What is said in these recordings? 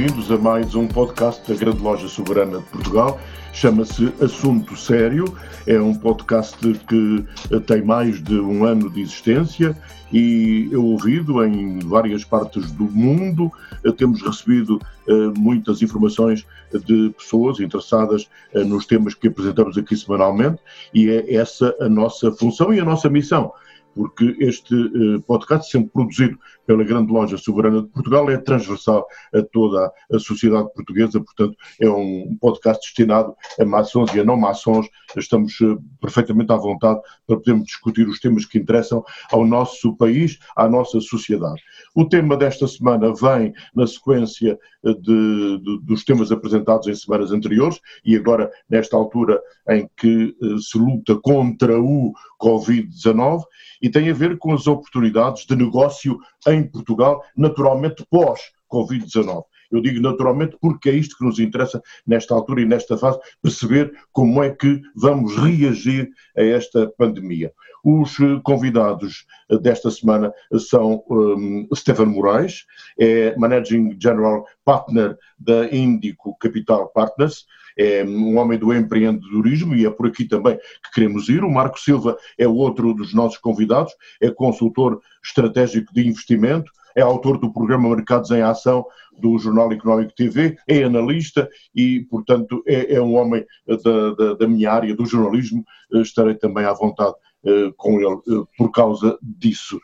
Bem-vindos a mais um podcast da Grande Loja Soberana de Portugal. Chama-se Assunto Sério. É um podcast que tem mais de um ano de existência e é ouvido em várias partes do mundo. Temos recebido eh, muitas informações de pessoas interessadas eh, nos temas que apresentamos aqui semanalmente e é essa a nossa função e a nossa missão porque este uh, podcast, sendo produzido pela Grande Loja Soberana de Portugal, é transversal a toda a sociedade portuguesa, portanto, é um podcast destinado a maçons e a não maçons. Estamos uh, perfeitamente à vontade para podermos discutir os temas que interessam ao nosso país, à nossa sociedade. O tema desta semana vem na sequência eh, de, de, dos temas apresentados em semanas anteriores e agora nesta altura em que se luta contra o Covid-19 e tem a ver com as oportunidades de negócio em Portugal, naturalmente pós-Covid-19. Eu digo naturalmente porque é isto que nos interessa nesta altura e nesta fase, perceber como é que vamos reagir a esta pandemia. Os eh, convidados eh, desta semana são um, Stefan Moraes, é Managing General Partner da Índico Capital Partners, é um homem do empreendedorismo e é por aqui também que queremos ir. O Marco Silva é outro dos nossos convidados, é consultor estratégico de investimento, é autor do programa Mercados em Ação do Jornal Económico TV, é analista e, portanto, é, é um homem da, da, da, minha área, do jornalismo. Estarei também à vontade uh, com ele uh, por causa disso.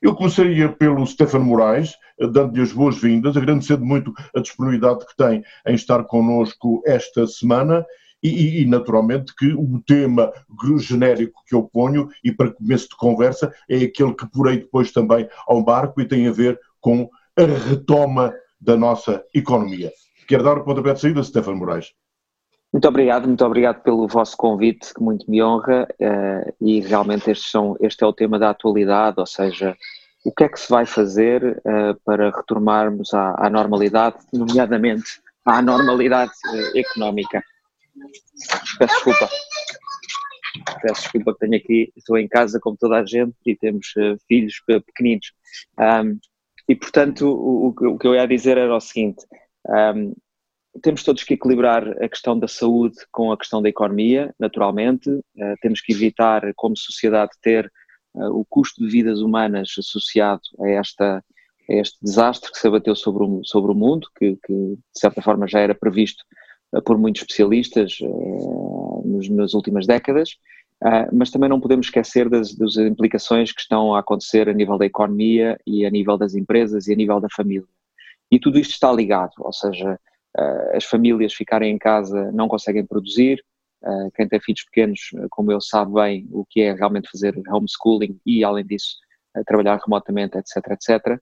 Eu começaria pelo Stefano Moraes, dando-lhe as boas-vindas, agradecendo muito a disponibilidade que tem em estar connosco esta semana e, e, naturalmente que o tema genérico que eu ponho e para começo de conversa é aquele que porei depois também ao barco e tem a ver com a retoma da nossa economia. Quero dar o pontapé de saída, Stefano Moraes. Muito obrigado, muito obrigado pelo vosso convite, que muito me honra, uh, e realmente este, são, este é o tema da atualidade, ou seja, o que é que se vai fazer uh, para retornarmos à, à, normalidade, nomeadamente à normalidade uh, económica. Peço desculpa. Peço desculpa que tenho aqui, estou em casa como toda a gente e temos filhos pequeninos. Um, e portanto, o, o, que eu ia dizer era o seguinte: um, temos todos que equilibrar a questão da saúde com a questão da economia, naturalmente. Uh, temos que evitar, como sociedade, ter uh, o custo de vidas humanas associado a, esta, a este desastre que se abateu sobre o, sobre o mundo, que, que de certa forma já era previsto uh, por muitos especialistas nos, nas últimas décadas. mas também não podemos esquecer das, das implicações que estão a acontecer a nível da economia e a nível das empresas e a nível da família. E tudo isto está ligado, ou seja, as famílias ficarem em casa não conseguem produzir, uh, quem tem filhos pequenos, eh, como eu, sabe bem o que é realmente fazer homeschooling e, além disso, trabalhar remotamente, etc, etc.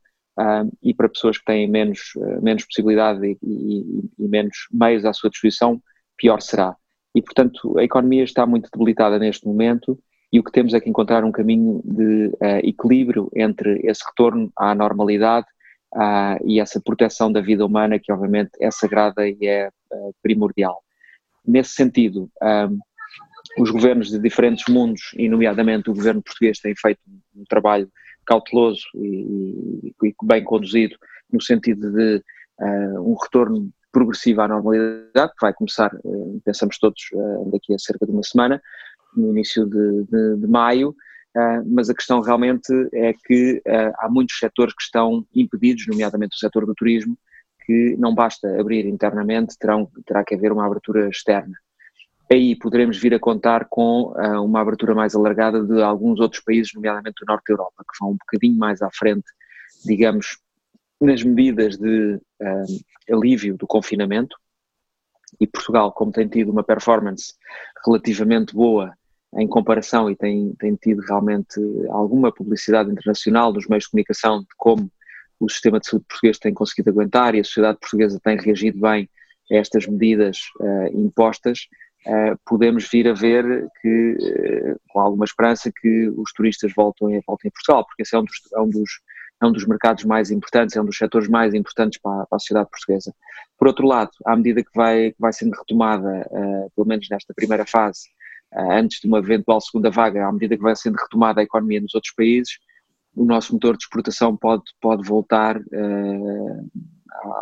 e para pessoas que têm menos, menos possibilidade e, e, e menos meios à sua disposição, pior será. E, portanto, a economia está muito debilitada neste momento e o que temos é que encontrar um caminho de uh, equilíbrio entre esse retorno à normalidade uh, e essa proteção da vida humana, que obviamente é sagrada e é uh, primordial. Nesse sentido, um, os governos de diferentes mundos, e nomeadamente o governo português, têm feito um trabalho cauteloso e, e, e bem conduzido no sentido de um retorno progressivo à normalidade, que vai começar, pensamos todos, daqui a cerca de uma semana, no início de, de, de maio, mas a questão realmente é que uh, há muitos setores que estão impedidos, nomeadamente o setor do turismo, que não basta abrir internamente, terão, terá que haver uma abertura externa. Aí poderemos vir a contar com uh, uma abertura mais alargada de alguns outros países, nomeadamente do norte da Europa, que vão um bocadinho mais à frente, digamos, nas medidas de alívio do confinamento, e Portugal, como tem tido uma performance relativamente boa em comparação e tem, tem tido realmente alguma publicidade internacional nos meios de comunicação de como o sistema de saúde português tem conseguido aguentar e a sociedade portuguesa tem reagido bem a estas medidas uh, impostas, uh, podemos vir a ver que, uh, com alguma esperança, que os turistas voltem, voltem a Portugal, porque esse é um dos, é um dos, é um dos mercados mais importantes, é um dos setores mais importantes para, para a sociedade portuguesa. Por outro lado, à medida que vai, que vai sendo retomada, pelo menos nesta primeira fase, antes de uma eventual segunda vaga, à medida que vai sendo retomada a economia nos outros países, o nosso motor de exportação pode, pode voltar uh,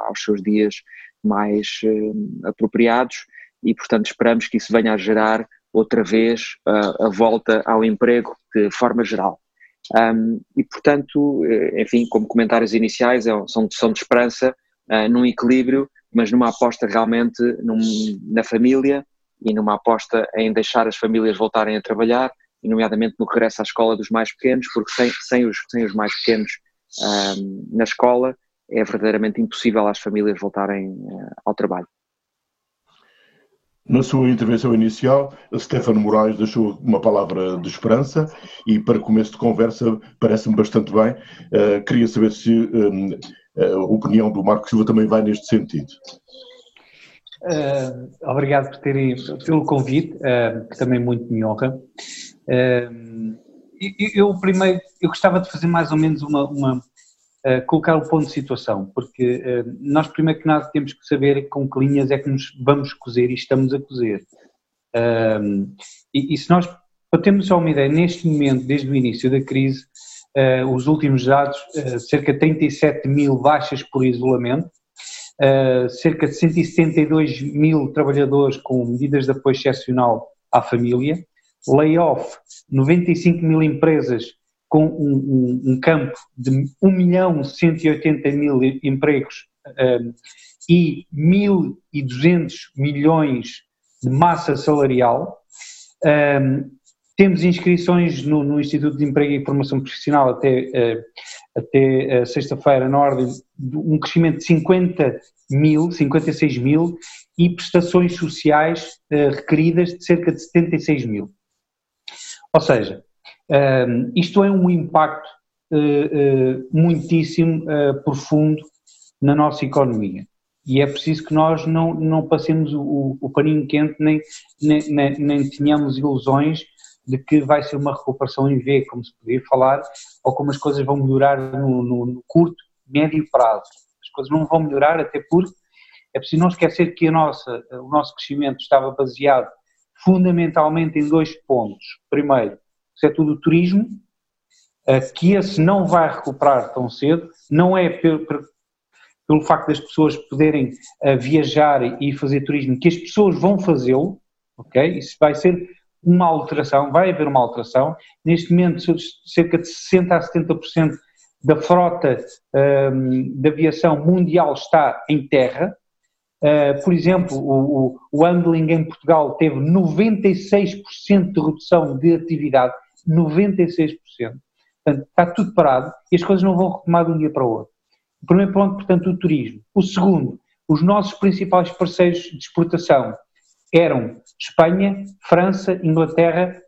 aos seus dias mais uh, apropriados e, portanto, esperamos que isso venha a gerar outra vez uh, a volta ao emprego de forma geral. Um, e, portanto, enfim, como comentários iniciais, é são, são de esperança, num equilíbrio, mas numa aposta realmente num, na família e numa aposta em deixar as famílias voltarem a trabalhar e nomeadamente no regresso à escola dos mais pequenos, porque sem, sem, os, sem os mais pequenos um, na escola é verdadeiramente impossível às famílias voltarem uh, ao trabalho. Na sua intervenção inicial, Stefano Moraes deixou uma palavra de esperança e, para começo de conversa, parece-me bastante bem. Uh, queria saber se um, a opinião do Marco Silva também vai neste sentido. Uh, obrigado por terem, pelo convite, uh, que também muito me honra. Uh, eu primeiro, eu gostava de fazer mais ou menos uma, uma colocar o ponto de situação, porque nós primeiro que nada temos que saber com que linhas é que nos vamos cozer e estamos a cozer. E, e, se nós, para termos só uma ideia, neste momento, desde o início da crise, os últimos dados, cerca de 37 mil baixas por isolamento, uh, cerca de 172 mil trabalhadores com medidas de apoio excepcional à família, layoff, 95 mil empresas com um, um, um campo de 1 milhão 180 mil empregos uh, e 1.200 milhões de massa salarial. Um, temos inscrições no, no, Instituto de Emprego e Formação Profissional até, uh, até uh, sexta-feira, na ordem de um crescimento de 50 mil, 56 mil, e prestações sociais uh, requeridas de cerca de 76 mil. Ou seja, isto é um impacto muitíssimo profundo na nossa economia. E é preciso que nós não, não passemos o, o paninho quente, nem, nem, nem, nem tenhamos ilusões de que vai ser uma recuperação em V, como se podia falar, ou como as coisas vão melhorar no, no, no curto, médio prazo. As coisas não vão melhorar, até porque é preciso não esquecer que a nossa, o nosso crescimento estava baseado fundamentalmente em dois pontos. Primeiro, o setor do turismo, eh, que esse não vai recuperar tão cedo, não é pelo, pelo facto das pessoas poderem eh, viajar e fazer turismo, que as pessoas vão fazê-lo, ok? Isso vai ser uma alteração, vai haver uma alteração. Neste momento, cerca de 60% a 70% da frota um, de aviação mundial está em terra. Uh, por exemplo, o, o, handling em Portugal teve 96% de redução de atividade, 96%. Portanto, está tudo parado e as coisas não vão retomar de um dia para o outro. O primeiro ponto, portanto, o turismo. O segundo, os nossos principais parceiros de exportação, eram Espanha, França, Inglaterra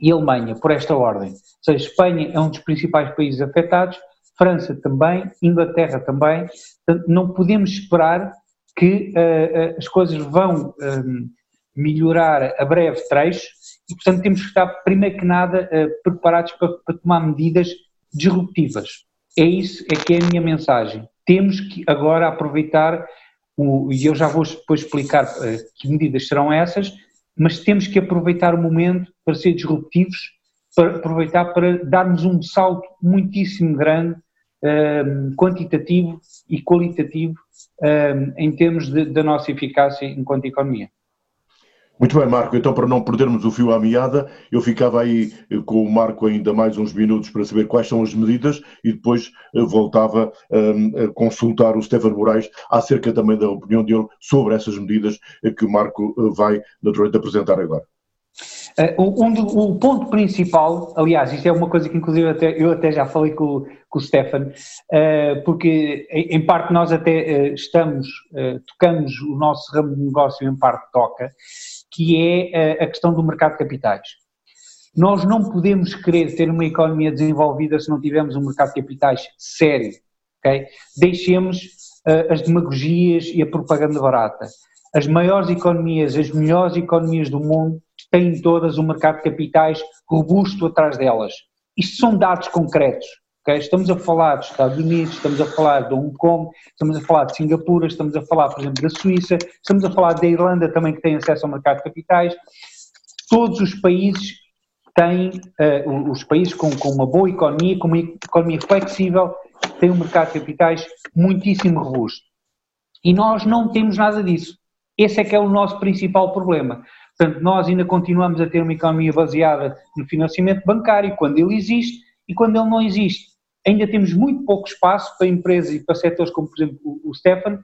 e Alemanha, por esta ordem. Ou seja, Espanha é um dos principais países afetados, França também, Inglaterra também. Portanto, não podemos esperar que uh, as coisas vão um, ehm, melhorar a breve trecho e, portanto, temos que estar, primeiro que nada, uh, preparados para, para, tomar medidas disruptivas. É isso é que é a minha mensagem. Temos que agora aproveitar o, e eu já vou depois explicar uh, que medidas serão essas, mas temos que aproveitar o momento para ser disruptivos, para aproveitar para darmos um salto muitíssimo grande, uh, quantitativo e qualitativo uh, em termos da nossa eficácia enquanto economia. Muito bem, Marco. Então, para não perdermos o fio à meada, eu ficava aí eh, com o Marco ainda mais uns minutos para saber quais são as medidas e depois eh, voltava um, a consultar o Stefano Moraes acerca também da opinião dele sobre essas medidas que o Marco eh, vai naturalmente apresentar agora. Uh, um o ponto principal, aliás, isto é uma coisa que inclusive até, eu até já falei com, com o Stefan, uh, porque em, em, parte nós até uh, estamos, tocamos o nosso ramo de negócio em parte toca, que é a questão do mercado de capitais. Nós não podemos querer ter uma economia desenvolvida se não tivermos um mercado de capitais sério, ok? Deixemos as demagogias e a propaganda barata. As maiores economias, as melhores economias do mundo têm todas um mercado de capitais robusto atrás delas. Isto são dados concretos. Okay? Estamos a falar dos Estados Unidos, estamos a falar de Hong Kong, estamos a falar de Singapura, estamos a falar, por exemplo, da Suíça, estamos a falar da Irlanda também que tem acesso ao mercado de capitais. Todos os países têm, uh, os países com, com uma boa economia, com uma economia flexível, têm um mercado de capitais muitíssimo robusto. E nós não temos nada disso. Esse é que é o nosso principal problema. Portanto, nós ainda continuamos a ter uma economia baseada no financiamento bancário, quando ele existe e quando ele não existe. Ainda temos muito pouco espaço para empresas e para setores como, por exemplo, o Stefan,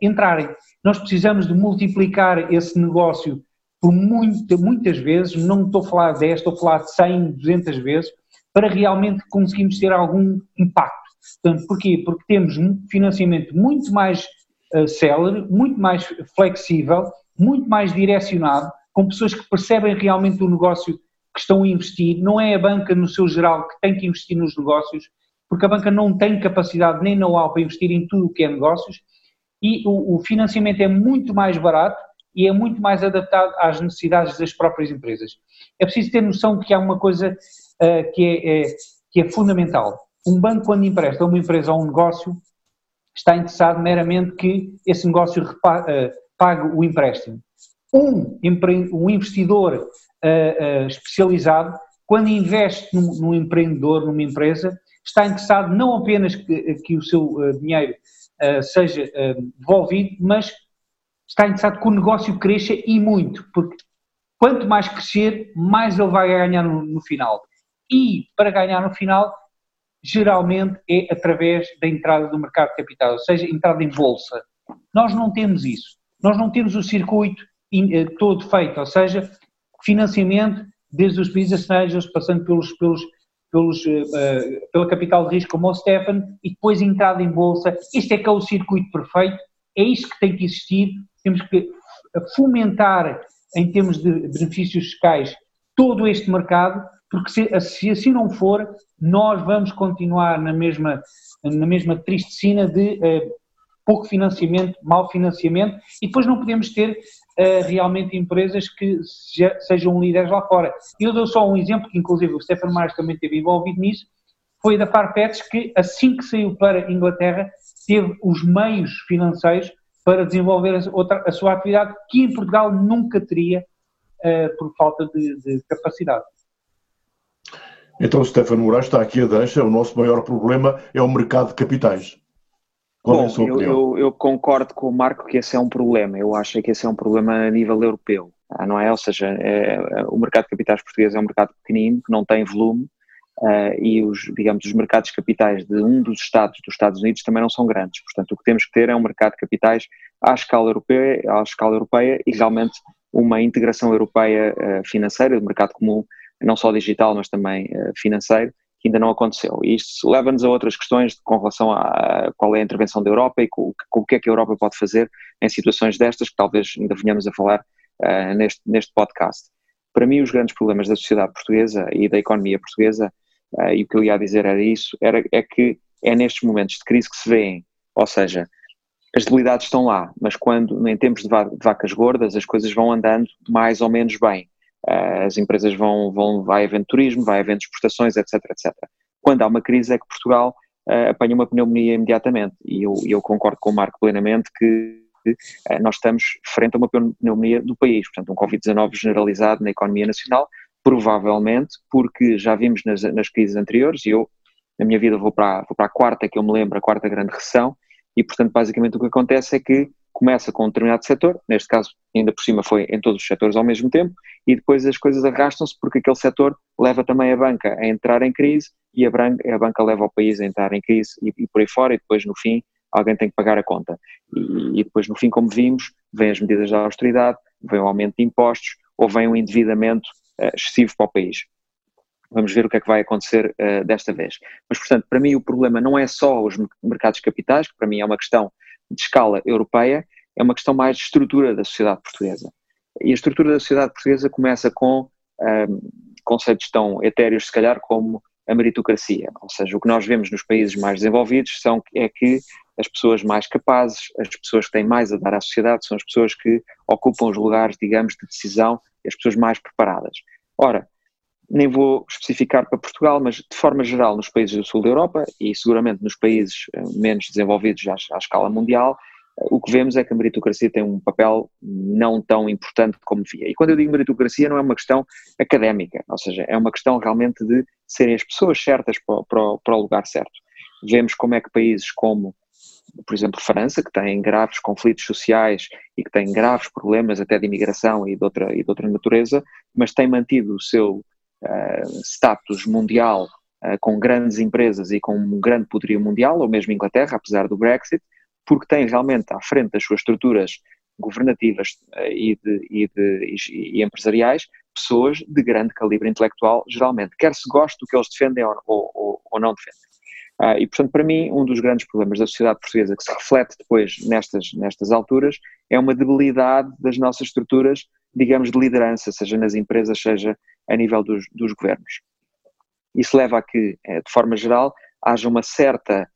entrarem. Nós precisamos de multiplicar esse negócio por muita, muitas vezes, não estou a falar de 10, estou a falar de 100, 200 vezes, para realmente conseguirmos ter algum impacto. Portanto, porquê? Porque temos financiamento muito mais uh, célere, muito mais flexível, muito mais direcionado, com pessoas que percebem realmente o negócio que estão a investir. Não é a banca, no seu geral, que tem que investir nos negócios, porque a banca não tem capacidade nem know-how para investir em tudo o que é negócios, e o, o financiamento é muito mais barato e é muito mais adaptado às necessidades das próprias empresas. É preciso ter noção de que há uma coisa uh, que, é, é, que é fundamental. Um banco, quando empresta uma empresa ou um negócio, está interessado meramente que esse negócio uh, pague o empréstimo. Um, um investidor uh, especializado, quando investe num, num, empreendedor, numa empresa, está interessado não apenas que, que o seu dinheiro seja devolvido, mas está interessado que o negócio cresça e muito, porque quanto mais crescer, mais ele vai ganhar no, no final. E para ganhar no final, geralmente é através da entrada do mercado de capital, ou seja, entrada em bolsa. Nós não temos isso. Nós não temos o circuito eh, todo feito, ou seja, financiamento desde os países estrangeiros, passando pelos, pelos, pelos, uh, pela capital de risco como o Stefan, e depois entrada em bolsa. Este é que é o circuito perfeito, é isto que tem que existir temos que fomentar, em termos de benefícios fiscais, todo este mercado, porque se, se assim não for, nós vamos continuar na mesma, na mesma triste sina de eh, pouco financiamento, mau financiamento, e depois não podemos ter uh, realmente empresas que seja, sejam líderes lá fora. Eu dou só um exemplo, que inclusive o Stefan Marques também esteve envolvido nisso, foi da Farfetch, que assim que saiu para a Inglaterra, teve os meios financeiros para desenvolver a, outra, a sua atividade que em Portugal nunca teria uh, por falta de, de, capacidade. Então, Stefano Moraes está aqui a deixa, o nosso maior problema é o mercado de capitais. Qual Bom, é a sua opinião? Eu, eu, concordo com o Marco que esse é um problema, eu acho que esse é um problema a nível europeu, ah, não é? Ou seja, é, o mercado de capitais português é um mercado pequenino, que não tem volume, uh, e os, digamos, os mercados capitais de um dos estados dos Estados Unidos também não são grandes. Portanto, o que temos que ter é um mercado de capitais à escala europeia, à escala europeia e realmente uma integração europeia uh, financeira, do mercado comum, não só digital, mas também uh, financeiro, que ainda não aconteceu. E isto leva-nos a outras questões com relação a qual é a intervenção da Europa e com, com, o que é que a Europa pode fazer em situações destas, que talvez ainda venhamos a falar uh, neste, neste podcast. Para mim, os grandes problemas da sociedade portuguesa e da economia portuguesa uh, e o que eu ia dizer era isso, era, é que é nestes momentos de crise que se vêem, ou seja, as debilidades estão lá, mas quando, em tempos de, vacas gordas, as coisas vão andando mais ou menos bem. Uh, as empresas vão, vão, vai havendo turismo, vai havendo exportações, etc, etc. Quando há uma crise é que Portugal uh, apanha uma pneumonia imediatamente, e eu, eu concordo com o Marco plenamente que uh, nós estamos frente a uma pneumonia do país, portanto um Covid-19 generalizado na economia nacional, provavelmente, porque já vimos nas, nas crises anteriores, e eu, na minha vida, vou para, vou para a quarta, que eu me lembro, a quarta grande recessão, e, portanto, basicamente o que acontece é que começa com um determinado setor, neste caso, ainda por cima foi em todos os setores ao mesmo tempo, e depois as coisas arrastam-se porque aquele setor leva também a banca a entrar em crise e a, banca, a banca leva o país a entrar em crise e, e, por aí fora, e depois, no fim, alguém tem que pagar a conta. E, e depois, no fim, como vimos, vêm as medidas da austeridade, vem o aumento de impostos, ou vem um endividamento uh, excessivo para o país. Vamos ver o que é que vai acontecer uh, desta vez. Mas, portanto, para mim o problema não é só os mercados capitais, que para mim é uma questão de escala europeia, é uma questão mais de estrutura da sociedade portuguesa. E a estrutura da sociedade portuguesa começa com um, conceitos tão etéreos, se calhar, como a meritocracia. Ou seja, o que nós vemos nos países mais desenvolvidos são, é que as pessoas mais capazes, as pessoas que têm mais a dar à sociedade, são as pessoas que ocupam os lugares, digamos, de decisão, as pessoas mais preparadas. Ora, nem vou especificar para Portugal, mas de forma geral nos países do sul da Europa e seguramente nos países eh, menos desenvolvidos à, à escala mundial, eh, o que vemos é que a meritocracia tem um papel não tão importante como devia. E quando eu digo meritocracia não é uma questão académica, ou seja, é uma questão realmente de serem as pessoas certas para, para, para o lugar certo. Vemos como é que países como por exemplo, França, que tem graves conflitos sociais e que tem graves problemas até de imigração e de outra, e de outra natureza, mas tem mantido o seu uh, status mundial uh, com grandes empresas e com um grande poderio mundial, ou mesmo Inglaterra, apesar do Brexit, porque tem realmente à frente das suas estruturas governativas uh, e, de, e, de, e, empresariais pessoas de grande calibre intelectual, geralmente, quer se goste do que eles defendem ou, ou, ou não defendem. Uh, e, portanto, para mim, um dos grandes problemas da sociedade portuguesa que se reflete depois nestas, nestas alturas é uma debilidade das nossas estruturas, digamos, de liderança, seja nas empresas, seja a nível dos, dos governos. Isso leva a que, eh, de forma geral, haja uma certa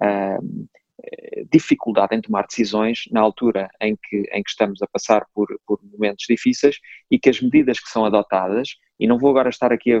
uh, dificuldade em tomar decisões na altura em que, em que estamos a passar por, por momentos difíceis e que as medidas que são adotadas, e não vou agora estar aqui a,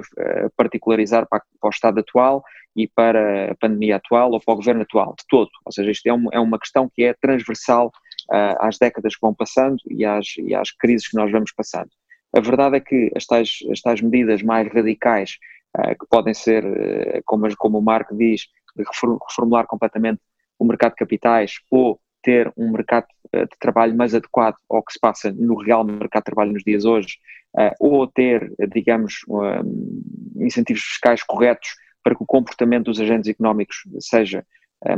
particularizar para, para, o estado atual e para a pandemia atual ou para o governo atual, de todo, ou seja, isto é, um, é uma questão que é transversal uh, às décadas que vão passando e às, e às crises que nós vamos passando. A verdade é que as tais, as tais medidas mais radicais, uh, que podem ser, uh, como, como o Marco diz, reformular completamente o mercado de capitais ou ter um mercado de trabalho mais adequado ao que se passa no real mercado de trabalho nos dias hoje, ou ter, digamos, incentivos fiscais corretos para que o comportamento dos agentes económicos seja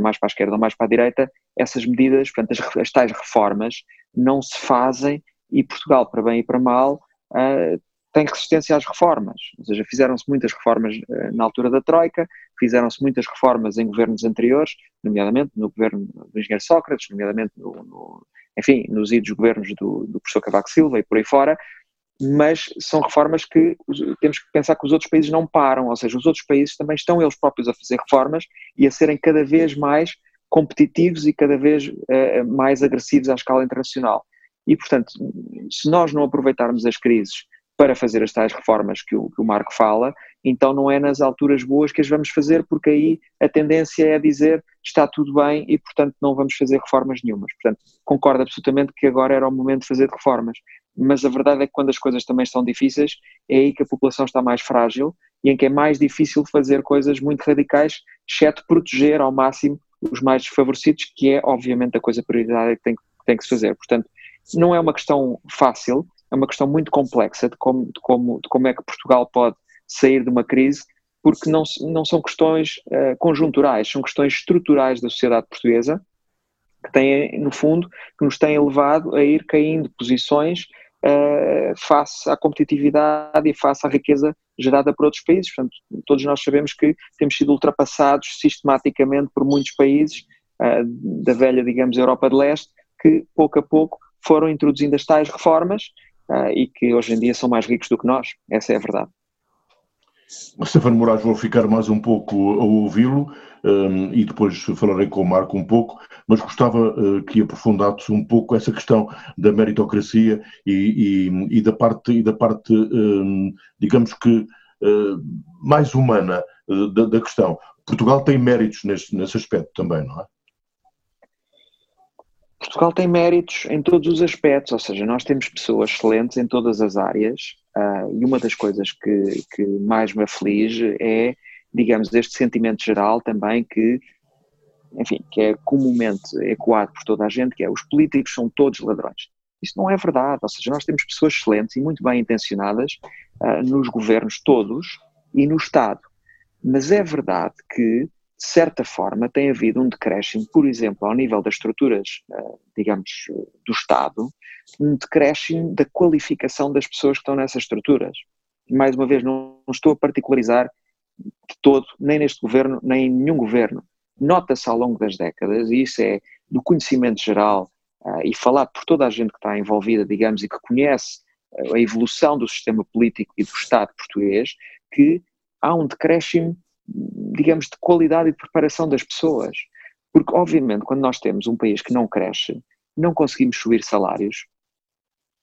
mais para a esquerda ou mais para a direita, essas medidas, portanto, as, as tais reformas não se fazem e Portugal, para bem e para mal, uh, tem resistência às reformas. Ou seja, fizeram-se muitas reformas uh, na altura da Troika, fizeram-se muitas reformas em governos anteriores, nomeadamente no governo do engenheiro Sócrates, nomeadamente no, no enfim, nos idos governos do, do professor Cavaco Silva e por aí fora, mas são reformas que temos que pensar que os outros países não param, ou seja, os outros países também estão eles próprios a fazer reformas e a serem cada vez mais competitivos e cada vez uh, mais agressivos à escala internacional. E, portanto, se nós não aproveitarmos as crises para fazer as tais reformas que o, que o Marco fala, então não é nas alturas boas que as vamos fazer, porque aí a tendência é dizer está tudo bem e, portanto, não vamos fazer reformas nenhumas. Portanto, concordo absolutamente que agora era o momento de fazer reformas, mas a verdade é que quando as coisas também estão difíceis, é aí que a população está mais frágil e em que é mais difícil fazer coisas muito radicais, exceto proteger ao máximo os mais desfavorecidos, que é obviamente a coisa prioritária que tem, que tem que se fazer. Portanto, não é uma questão fácil, é uma questão muito complexa de como, de como, de como é que Portugal pode sair de uma crise, porque não, não são questões uh, conjunturais, são questões estruturais da sociedade portuguesa, que têm, no fundo, que nos têm levado a ir caindo posições uh, face à competitividade e face à riqueza gerada por outros países. Portanto, todos nós sabemos que temos sido ultrapassados sistematicamente por muitos países uh, da velha, digamos, Europa de Leste, que pouco a pouco foram introduzindo as tais reformas uh, e que hoje em dia são mais ricos do que nós. Essa é a verdade. Stefano Moraes, vou ficar mais um pouco a ouvi-lo um, e depois falarei com o Marco um pouco, mas gostava uh, que aprofundasse um pouco essa questão da meritocracia e, e, e da parte, e da parte um, digamos que, uh, mais humana uh, da, da, questão. Portugal tem méritos nesse, nesse aspecto também, não é? Portugal tem méritos em todos os aspectos, ou seja, nós temos pessoas excelentes em todas as áreas uh, e uma das coisas que, que mais me aflige é, digamos, este sentimento geral também que, enfim, que é comumente ecoado por toda a gente, que é os políticos são todos ladrões. Isso não é verdade, ou seja, nós temos pessoas excelentes e muito bem intencionadas uh, nos governos todos e no Estado. Mas é verdade que, de certa forma, tem havido um decréscimo, por exemplo, ao nível das estruturas, eh, digamos, do Estado, um decréscimo da qualificação das pessoas que estão nessas estruturas. Mais uma vez, não estou a particularizar de todo, nem neste governo, nem em nenhum governo. Nota-se ao longo das décadas, e isso é do conhecimento geral uh, e falado por toda a gente que está envolvida, digamos, e que conhece uh, a evolução do sistema político e do Estado português, que há um decréscimo, digamos, de qualidade e de preparação das pessoas. Porque, obviamente, quando nós temos um país que não cresce, não conseguimos subir salários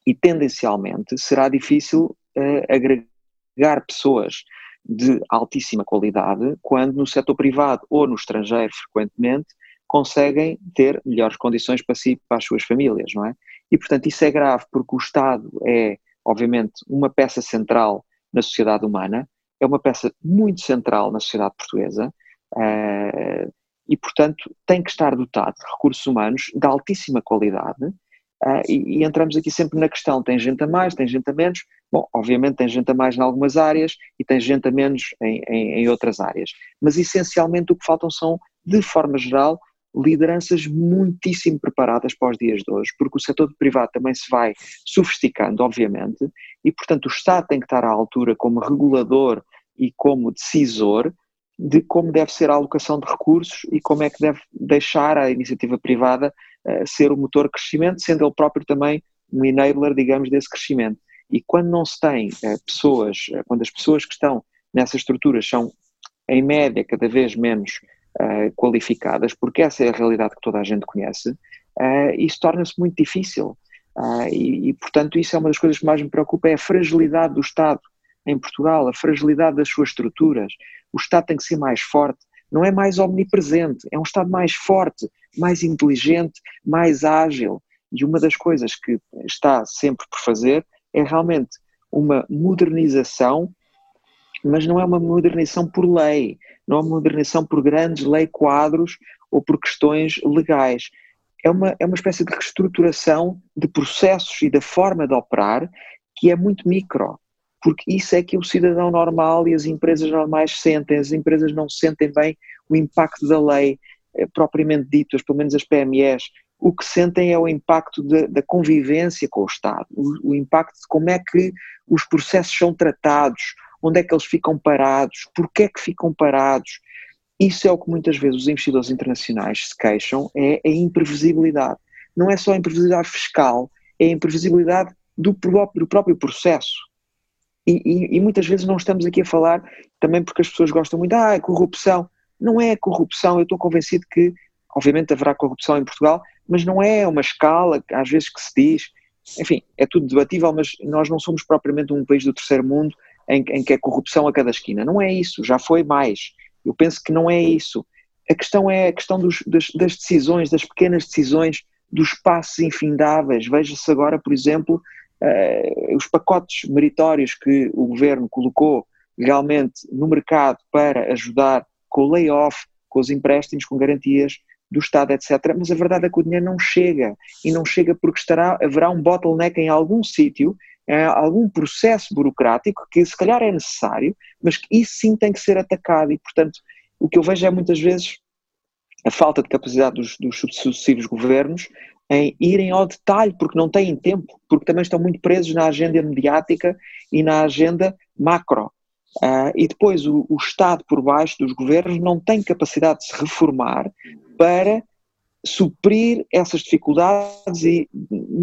e, tendencialmente, será difícil uh, agregar pessoas de altíssima qualidade quando no setor privado ou no estrangeiro, frequentemente, conseguem ter melhores condições para si para as suas famílias, não é? E, portanto, isso é grave porque o Estado é, obviamente, uma peça central na sociedade humana, é uma peça muito central na sociedade portuguesa uh, e, portanto, tem que estar dotado de recursos humanos de altíssima qualidade. Uh, e, e, entramos aqui sempre na questão: tem gente a mais, tem gente a menos? Bom, obviamente tem gente a mais em algumas áreas e tem gente a menos em, em, em outras áreas, mas essencialmente o que faltam são, de forma geral, lideranças muitíssimo preparadas para os dias de hoje, porque o setor privado também se vai sofisticando, obviamente, e portanto o Estado tem que estar à altura como regulador e como decisor de como deve ser a alocação de recursos e como é que deve deixar a iniciativa privada uh, ser o motor de crescimento, sendo ele próprio também um enabler, digamos, desse crescimento. E quando não se tem uh, pessoas, uh, quando as pessoas que estão nessas estruturas são, em média, cada vez menos uh, qualificadas, porque essa é a realidade que toda a gente conhece, uh, isso torna-se muito difícil. Uh, e, e, portanto, isso é uma das coisas que mais me preocupa, é a fragilidade do Estado em Portugal, a fragilidade das suas estruturas. O Estado tem que ser mais forte, não é mais omnipresente, é um Estado mais forte, mais inteligente, mais ágil. E uma das coisas que está sempre por fazer é realmente uma modernização, mas não é uma modernização por lei, não é uma modernização por grandes lei quadros ou por questões legais. É uma, é uma espécie de reestruturação de processos e da forma de operar que é muito micro, porque isso é que o cidadão normal e as empresas normais sentem. As empresas não sentem bem o impacto da lei eh, propriamente dito, pelo menos as PMEs. O que sentem é o impacto de, da convivência com o Estado, o, o impacto de como é que os processos são tratados, onde é que eles ficam parados, porquê é que ficam parados. Isso é o que muitas vezes os investidores internacionais se queixam, é a imprevisibilidade. Não é só a imprevisibilidade fiscal, é a imprevisibilidade do próprio, do próprio processo. E, e, e, muitas vezes não estamos aqui a falar também porque as pessoas gostam muito, ah, é corrupção. Não é corrupção, eu estou convencido que, obviamente, haverá corrupção em Portugal, mas não é uma escala, às vezes, que se diz. Enfim, é tudo debatível, mas nós não somos propriamente um país do terceiro mundo em, em que é corrupção a cada esquina. Não é isso, já foi mais. Eu penso que não é isso. A questão é a questão dos, das, das, decisões, das pequenas decisões, dos passos infindáveis. Veja-se agora, por exemplo, uh, os pacotes meritórios que o governo colocou realmente no mercado para ajudar com o layoff, com os empréstimos, com garantias do Estado, etc. Mas a verdade é que o dinheiro não chega. E não chega porque estará, haverá um bottleneck em algum sítio é algum processo burocrático que se calhar é necessário, mas que isso sim tem que ser atacado e, portanto, o que eu vejo é muitas vezes a falta de capacidade dos, dos sucessivos governos em irem ao detalhe, porque não têm tempo, porque também estão muito presos na agenda mediática e na agenda macro. Uh, e depois o, o Estado por baixo dos governos não tem capacidade de se reformar para suprir essas dificuldades e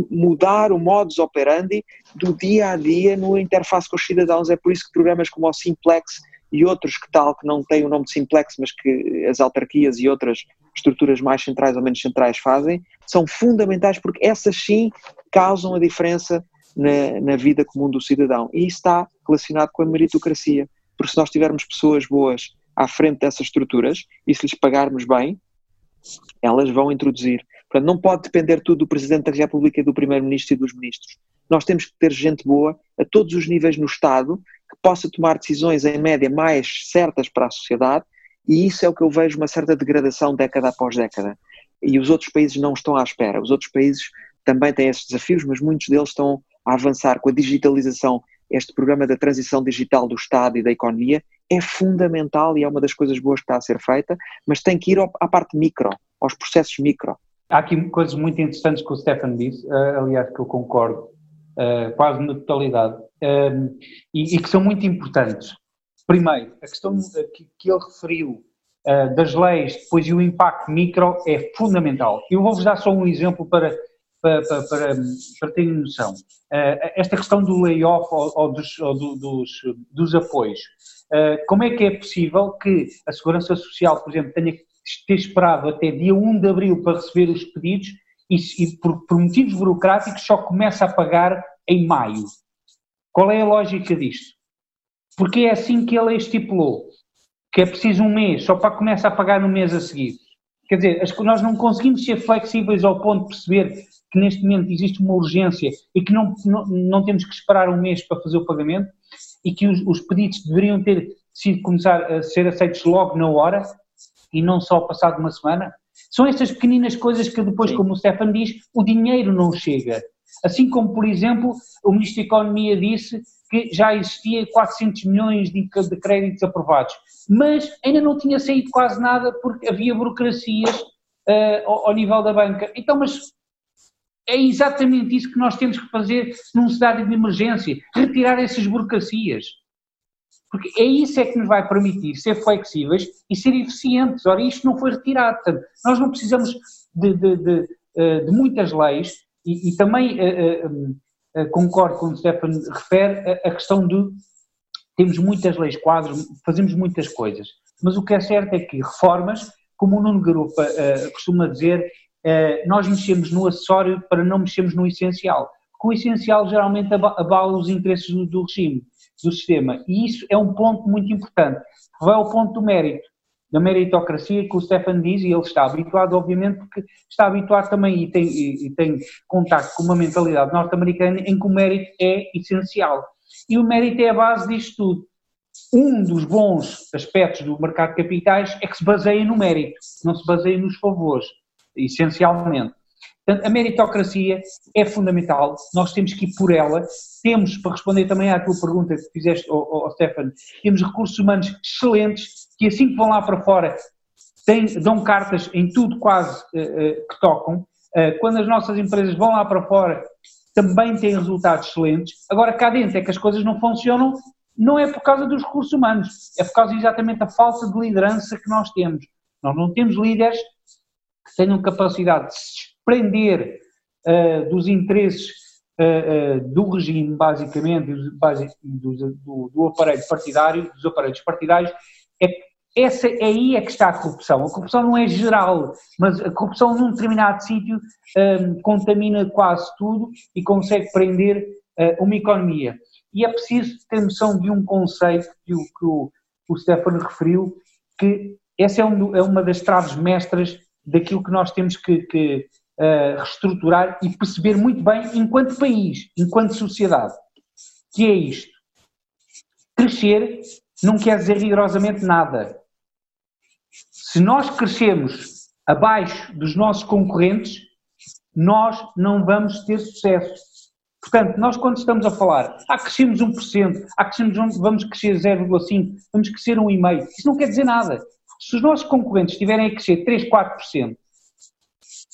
mudar o modus operandi do dia a dia no interface com os cidadãos. É por isso que programas como o Simplex e outros que tal, que não têm o nome de Simplex, mas que as autarquias e outras estruturas mais centrais ou menos centrais fazem, são fundamentais porque essas sim causam a diferença na, na vida comum do cidadão. E isso está relacionado com a meritocracia, porque se nós tivermos pessoas boas à frente dessas estruturas e se lhes pagarmos bem, elas vão introduzir. Portanto, não pode depender tudo do Presidente da República e do Primeiro-Ministro e dos Ministros. Nós temos que ter gente boa a todos os níveis no Estado que possa tomar decisões em média mais certas para a sociedade e isso é o que eu vejo uma certa degradação década após década. E os outros países não estão à espera. Os outros países também têm esses desafios, mas muitos deles estão a avançar com a digitalização este programa da transição digital do Estado e da economia é fundamental e é uma das coisas boas que está a ser feita, mas tem que ir à parte micro, aos processos micro. Há aqui coisas muito interessantes que o Stefan disse, uh, aliás, que eu concordo uh, quase na totalidade, uh, e, que são muito importantes. Primeiro, a questão que, que ele referiu das leis, depois e o impacto micro é fundamental. Eu vou-vos dar só um exemplo para, para, para, para, terem noção. esta questão do layoff ou, dos, ou do, dos, dos apoios. como é que é possível que a Segurança Social, por exemplo, tenha que ter esperado até dia 1 de abril para receber os pedidos e, e por, por, motivos burocráticos só começa a pagar em maio. Qual é a lógica disto? Porque é assim que ele estipulou, que é preciso um mês, só para começar a pagar no mês a seguir. Quer dizer, nós não conseguimos ser flexíveis ao ponto de perceber que neste momento existe uma urgência e que não, não, não temos que esperar um mês para fazer o pagamento e que os, os pedidos deveriam ter sido começar a ser aceitos logo na hora, e não só passado uma semana? São estas pequeninas coisas que depois, Sim. como o Stefan diz, o dinheiro não chega. Assim como, por exemplo, o Ministro da Economia disse que já existia 400 milhões de, de créditos aprovados, mas ainda não tinha saído quase nada porque havia burocracias uh, ao, ao nível da banca. Então, mas é exatamente isso que nós temos que fazer num cenário de emergência, retirar essas burocracias. Porque é isso é que nos vai permitir ser flexíveis e ser eficientes. Ora, isto não foi retirado. Portanto, nós não precisamos de, de, de, eh, de muitas leis e, e também uh, uh, concordo com o Stefan refere a, a questão de temos muitas leis quadros, fazemos muitas coisas, mas o que é certo é que reformas, como o Nuno Garupa uh, costuma dizer, nós mexemos no acessório para não mexermos no essencial, porque o essencial geralmente abala os interesses do, do regime do sistema. E isso é um ponto muito importante, vai ao ponto do mérito, da meritocracia que o Stefan diz, e ele está habituado, obviamente, porque está habituado também e tem, e, e tem contato com uma mentalidade norte-americana em que o mérito é essencial. E o mérito é a base disto tudo. Um dos bons aspectos do mercado de capitais é que se baseia no mérito, não se baseia nos favores, essencialmente. Portanto, a meritocracia é fundamental, nós temos que ir por ela, temos, para responder também à tua pergunta que fizeste, oh, oh, Stefano, temos recursos humanos excelentes, que assim que vão lá para fora, têm, dão cartas em tudo quase uh, uh, que tocam, uh, quando as nossas empresas vão lá para fora, também têm resultados excelentes, agora cá dentro é que as coisas não funcionam, não é por causa dos recursos humanos, é por causa exatamente da falta de liderança que nós temos. Nós não temos líderes que tenham capacidade de se prender uh, dos interesses uh, uh, do regime, basicamente, do, do, do, aparelho partidário, dos aparelhos partidários, é essa, aí é que está a corrupção. A corrupção não é geral, mas a corrupção num determinado sítio um, contamina quase tudo e consegue prender uma economia. E é preciso ter noção de um conceito que o, que o, o Stefano referiu, que essa é, um, é, uma das traves mestras daquilo que nós temos que, que, uh, reestruturar e perceber muito bem, enquanto país, enquanto sociedade, que é isto. Crescer não quer dizer rigorosamente nada. Se nós crescemos abaixo dos nossos concorrentes, nós não vamos ter sucesso. Portanto, nós quando estamos a falar, ah, crescemos 1%, ah, crescemos, vamos crescer 0,5%, vamos crescer 1,5%, isso não quer dizer nada. Se os nossos concorrentes estiverem a crescer 3, 4%,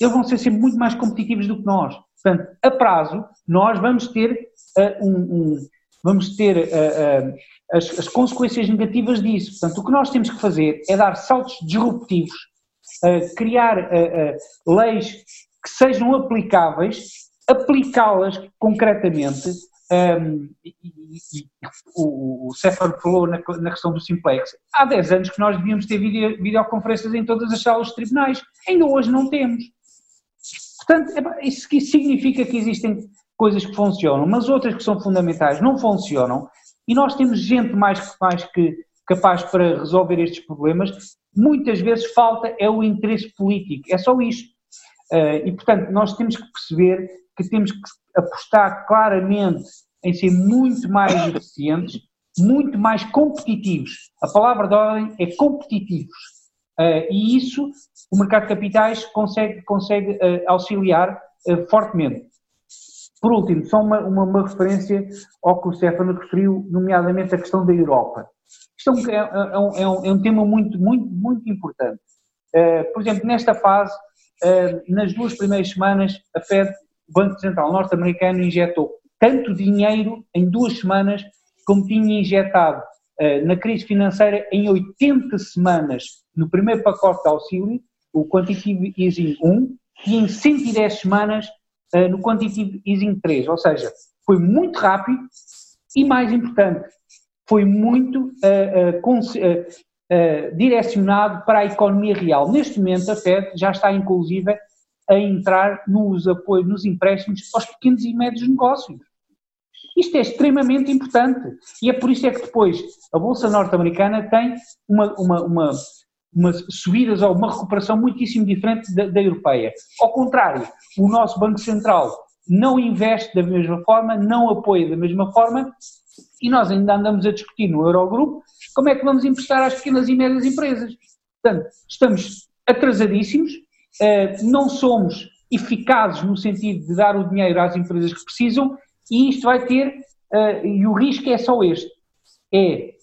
eles vão ser sempre muito mais competitivos do que nós. Portanto, a prazo, nós vamos ter, uh, um, um, vamos ter uh, uh, as, as, consequências negativas disso. Portanto, o que nós temos que fazer é dar saltos disruptivos, criar leis que sejam aplicáveis, aplicá-las concretamente. Um, e, e, o, o falou na, na, questão do simplex. Há 10 anos que nós devíamos ter video, videoconferências em todas as salas de tribunais. Ainda hoje não temos. Portanto, isso significa que existem coisas que funcionam, mas outras que são fundamentais não funcionam e nós temos gente mais, mais que capaz para resolver estes problemas. Muitas vezes falta é o interesse político, é só isto. Uh, e, portanto, nós temos que perceber que temos que apostar claramente em ser muito mais eficientes, muito mais competitivos. A palavra de ordem é competitivos. Uh, e isso o mercado de capitais consegue, consegue uh, auxiliar uh, fortemente. Por último, só uma, uma, uma, referência ao que o Stefano referiu, nomeadamente a questão da Europa. Isto é, é, é, um, é um, é um tema muito, muito, muito importante. Por exemplo, nesta fase, nas duas primeiras semanas, a Fed, Banco Central norte-americano, injetou tanto dinheiro em duas semanas como tinha injetado uh, na crise financeira em 80 semanas no primeiro pacote de auxílio, o Quantitative Easing 1, e em 110 semanas uh, no Quantitative Easing 3. Ou seja, foi muito rápido e, mais importante, foi muito uh, direcionado para a economia real. Neste momento, a FED já está, inclusive, a entrar nos apoios, nos empréstimos aos pequenos e médios negócios. Isto é extremamente importante e é por isso é que depois a Bolsa norte-americana tem uma, uma, uma, subidas ou uma recuperação muitíssimo diferente da, da europeia. Ao contrário, o nosso Banco Central não investe da mesma forma, não apoia da mesma forma e nós ainda andamos a discutir no Eurogrupo como é que vamos emprestar às pequenas e médias empresas. Portanto, estamos atrasadíssimos, não somos eficazes no sentido de dar o dinheiro às empresas que precisam e isto vai ter, eh, e o risco é só este, é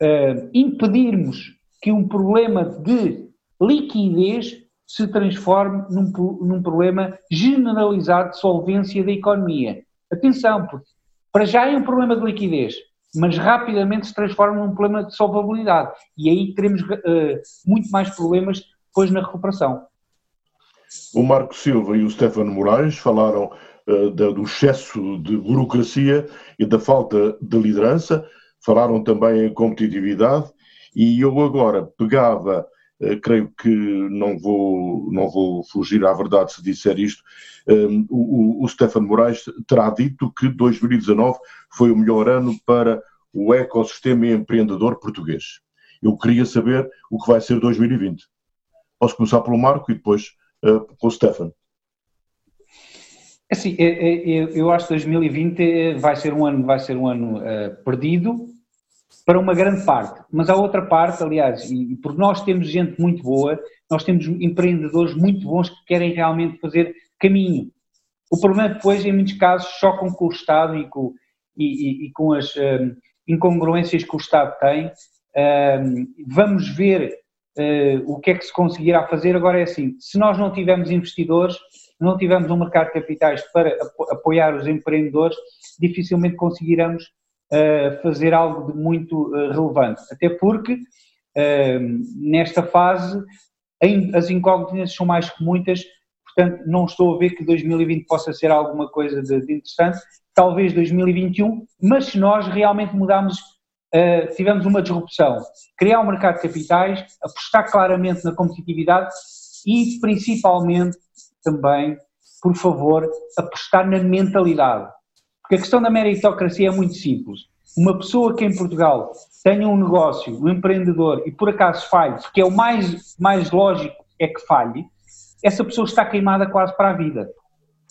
eh, impedirmos que um problema de liquidez se transforme num, num problema generalizado de solvência da economia. Atenção, porque para já é um problema de liquidez, mas rapidamente se transforma num problema de solvabilidade. E aí teremos uh, muito mais problemas depois na recuperação. O Marco Silva e o Stefano Moraes falaram uh, do excesso de burocracia e da falta de liderança, falaram também em competitividade e eu agora pegava, uh, creio que não vou, não vou fugir à verdade se disser isto, um, o, o Stefano Moraes terá dito que 2019 foi o melhor ano para o ecossistema empreendedor português. Eu queria saber o que vai ser 2020. Posso começar pelo Marco e depois uh, com o Stefano. Assim, eu acho que 2020 vai ser um ano, vai ser um ano uh, perdido, para uma grande parte, mas há outra parte, aliás, e porque nós temos gente muito boa, nós temos empreendedores muito bons que querem realmente fazer caminho. O problema é depois, em muitos casos, chocam com o Estado e com, e, e, e com as um, incongruências que o Estado tem. Um, vamos ver uh, o que é que se conseguirá fazer. Agora é assim, se nós não tivermos investidores, não tivermos um mercado de capitais para apoiar os empreendedores, dificilmente conseguiremos fazer algo de muito eh, relevante. Até porque, nesta fase, as incógnitas são mais que muitas, portanto, não estou a ver que 2020 possa ser alguma coisa de, de interessante. Talvez 2021, mas se nós realmente mudarmos Uh, tivemos uma disrupção, criar um mercado de capitais, apostar claramente na competitividade e principalmente também, por favor, apostar na mentalidade. Porque a questão da meritocracia é muito simples. Uma pessoa que em Portugal tenha um negócio, um empreendedor, e por acaso falhe, que é o mais, mais lógico é que falhe, essa pessoa está queimada quase para a vida.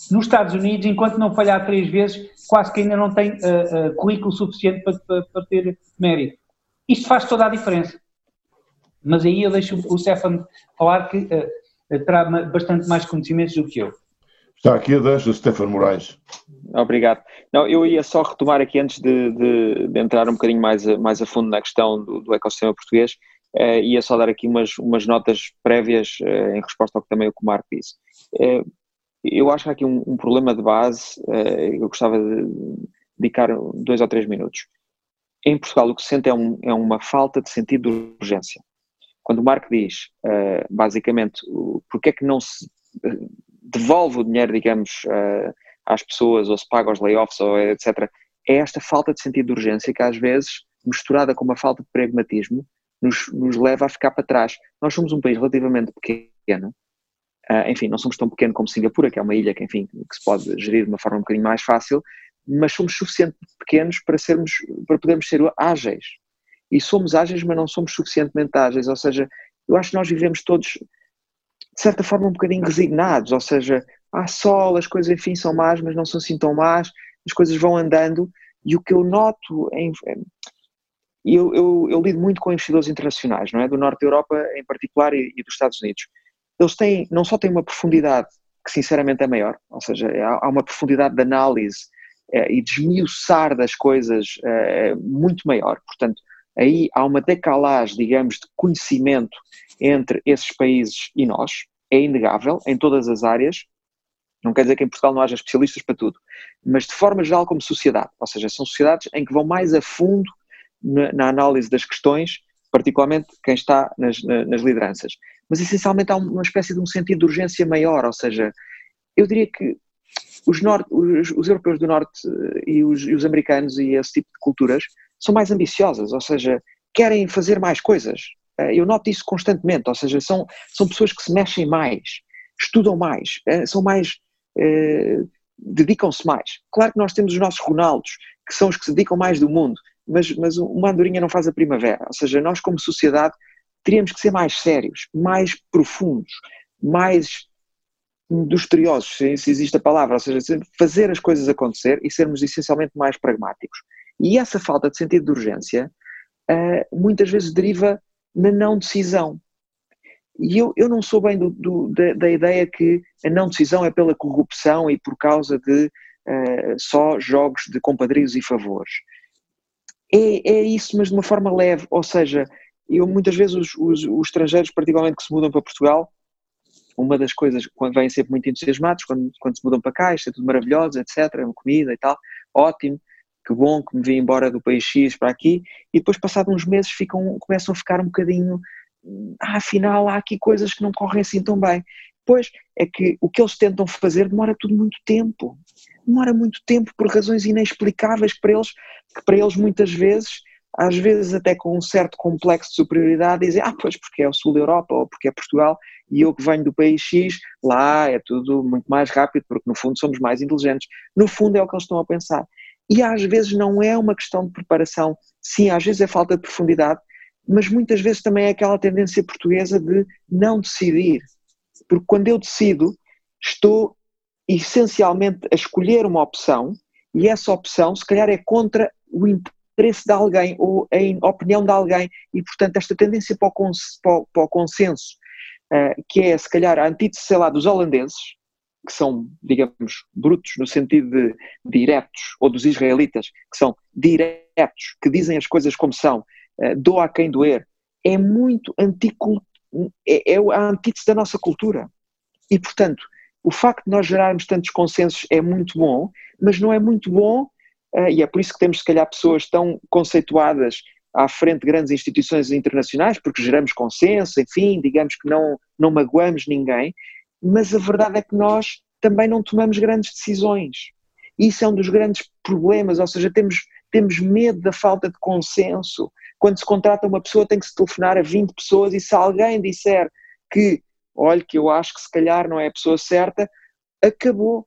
Nos Estados Unidos, enquanto não falhar três vezes, quase que ainda não tem uh, uh, currículo suficiente para, para, para, ter mérito. Isto faz toda a diferença. Mas aí eu deixo o Stefan falar que uh, terá bastante mais conhecimentos do que eu. Está aqui a deixa, Stefan Moraes. Obrigado. Não, eu ia só retomar aqui antes de, de, de entrar um bocadinho mais a, mais a fundo na questão do, do ecossistema português, uh, ia só dar aqui umas, umas notas prévias uh, em resposta ao que também o Marco disse. Uh, eu acho que há aqui um, um problema de base, eu gostava de dedicar dois ou três minutos. Em Portugal o que se sente é, um, é uma falta de sentido de urgência. Quando o Marco diz, basicamente, porque é que não se devolve o dinheiro, digamos, uh, às pessoas, ou se paga aos layoffs, ou etc., é esta falta de sentido de urgência que às vezes, misturada com uma falta de pragmatismo, nos, nos leva a ficar para trás. Nós somos um país relativamente pequeno, uh, enfim, não somos tão pequeno como Singapura, que é uma ilha que, enfim, que se pode gerir de uma forma um bocadinho mais fácil, mas somos suficientemente pequenos para, sermos, para podermos ser ágeis. E somos ágeis, mas não somos suficientemente ágeis, ou seja, eu acho que nós vivemos todos de certa forma um bocadinho resignados, ou seja, há sol, as coisas enfim são más, mas não são assim tão más, as coisas vão andando, e o que eu noto em, eu, eu, eu, lido muito com investidores internacionais, não é? Do Norte da Europa em particular e, e, dos Estados Unidos. Eles têm, não só têm uma profundidade que sinceramente é maior, ou seja, há, uma profundidade de análise eh, e desmiuçar das coisas eh, muito maior. Portanto, aí há uma decalagem, digamos, de conhecimento entre esses países e nós, é inegável em todas as áreas. Não quer dizer que em Portugal não haja especialistas para tudo, mas de forma geral como sociedade, ou seja, são sociedades em que vão mais a fundo na, na análise das questões, particularmente quem está nas, nas lideranças. Mas essencialmente há uma espécie de um sentido de urgência maior, ou seja, eu diria que os, norte, os, os europeus do norte eh, e os, e os americanos e esse tipo de culturas são mais ambiciosas, ou seja, querem fazer mais coisas. Eh, eu noto isso constantemente, ou seja, são, são pessoas que se mexem mais, estudam mais, eh, são mais. Eh, dedicam-se mais. Claro que nós temos os nossos Ronaldos, que são os que se dedicam mais do mundo, mas, mas uma andorinha não faz a primavera. Ou seja, nós, como sociedade, teríamos que ser mais sérios, mais profundos, mais industriosos, se, existe a palavra, ou seja, fazer as coisas acontecer e sermos essencialmente mais pragmáticos. E essa falta de sentido de urgência uh, muitas vezes deriva na não decisão. E eu, eu não sou bem do, do, da, da, ideia que a não decisão é pela corrupção e por causa de uh, só jogos de compadrios e favores. É, é isso, mas de uma forma leve, ou seja, eu muitas vezes os, os, os estrangeiros, particularmente que se mudam para Portugal, uma das coisas, quando vêm sempre muito entusiasmados, quando, quando se mudam para cá, isto é tudo maravilhoso, etc., comida e tal, ótimo, que bom que me vim embora do país X para aqui, e depois, passado uns meses, ficam, começam a ficar um bocadinho, ah, afinal, há aqui coisas que não correm assim tão bem. Pois é que o que eles tentam fazer demora tudo muito tempo. Demora muito tempo por razões inexplicáveis para eles, que para eles muitas vezes, às vezes até com um certo complexo de superioridade, dizem, ah, pois porque é o sul da Europa ou porque é Portugal e eu que venho do país X, lá é tudo muito mais rápido porque no fundo somos mais inteligentes. No fundo é o que eles estão a pensar. E às vezes não é uma questão de preparação, sim, às vezes é falta de profundidade, mas muitas vezes também é aquela tendência portuguesa de não decidir. Porque quando eu decido, estou essencialmente a escolher uma opção e essa opção, se calhar, é contra o interesse de alguém ou a opinião de alguém. E, portanto, esta tendência para o, cons para o consenso, uh, que é, se calhar, a antítese, sei lá, dos holandeses, que são, digamos, brutos no sentido de diretos, ou dos israelitas, que são diretos, que dizem as coisas como são, uh, doa a quem doer, é muito anticulto, é, é a antítese da nossa cultura. E, portanto, o facto de nós gerarmos tantos consensos é muito bom, mas não é muito bom, uh, e é por isso que temos, se calhar, pessoas tão conceituadas à frente de grandes instituições internacionais, porque geramos consenso, enfim, digamos que não, não magoamos ninguém, mas a verdade é que nós também não tomamos grandes decisões. Isso é um dos grandes problemas, ou seja, temos, temos medo da falta de consenso. Quando se contrata uma pessoa, tem que se telefonar a 20 pessoas e se alguém disser que, olha, que eu acho que se calhar não é a pessoa certa, acabou.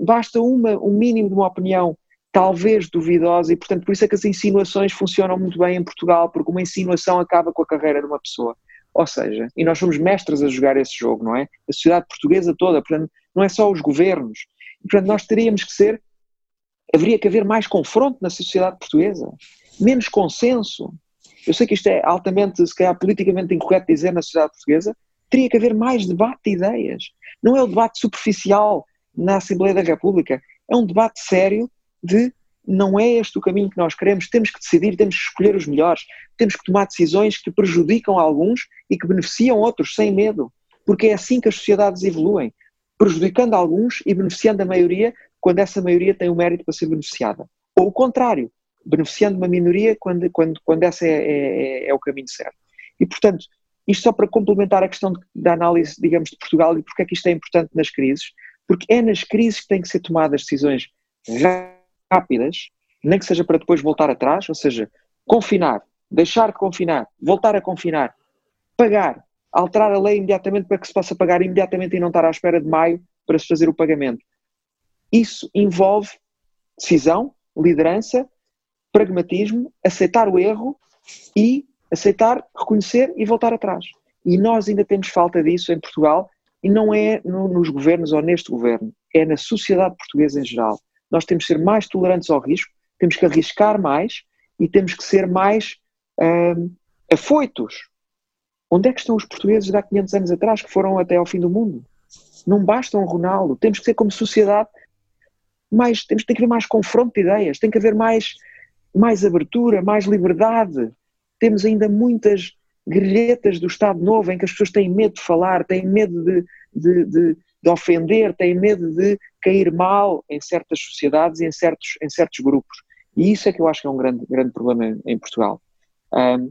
Basta uma, um mínimo de uma opinião, talvez duvidosa, e portanto por isso é que as insinuações funcionam muito bem em Portugal, porque uma insinuação acaba com a carreira de uma pessoa. Ou seja, e nós somos mestres a jogar esse jogo, não é? A sociedade portuguesa toda, portanto, não é só os governos. E, portanto, nós teríamos que ser, haveria que haver mais confronto na sociedade portuguesa, menos consenso. Eu sei que isto é altamente, se calhar, politicamente incorreto dizer na sociedade portuguesa, teria que haver mais debate de ideias. Não é o debate superficial na Assembleia da República, é um debate sério de não é este o caminho que nós queremos, temos que decidir, temos que escolher os melhores, temos que tomar decisões que prejudicam alguns e que beneficiam outros sem medo, porque é assim que as sociedades evoluem, prejudicando alguns e beneficiando a maioria quando essa maioria tem o mérito para ser beneficiada. Ou o contrário, beneficiando uma minoria quando, quando, quando essa é, é, é o caminho certo. E, portanto, isto só para complementar a questão de, da análise, digamos, de Portugal e porque é que isto é importante nas crises, porque é nas crises que têm que ser tomadas decisões rápidas, nem que seja para depois voltar atrás, ou seja, confinar, deixar de confinar, voltar a confinar, pagar, alterar a lei imediatamente para que se possa pagar imediatamente e não estar à espera de maio para se fazer o pagamento. Isso envolve decisão, liderança, pragmatismo, aceitar o erro e aceitar, reconhecer e voltar atrás. E nós ainda temos falta disso em Portugal e não é nos governos ou neste governo, é na sociedade portuguesa em geral nós temos que ser mais tolerantes ao risco, temos que arriscar mais e temos que ser mais hum, afoitos. Onde é que estão os portugueses de há 500 anos atrás que foram até ao fim do mundo? Não basta um Ronaldo. Temos que ser como sociedade mais, temos, tem que haver mais confronto de ideias, tem que haver mais, mais abertura, mais liberdade. Temos ainda muitas grelhetas do Estado Novo em que as pessoas têm medo de falar, têm medo de, de, de, de ofender, têm medo de cair mal em certas sociedades e em certos, em certos grupos. E isso é que eu acho que é um grande, grande problema em, Portugal. Um,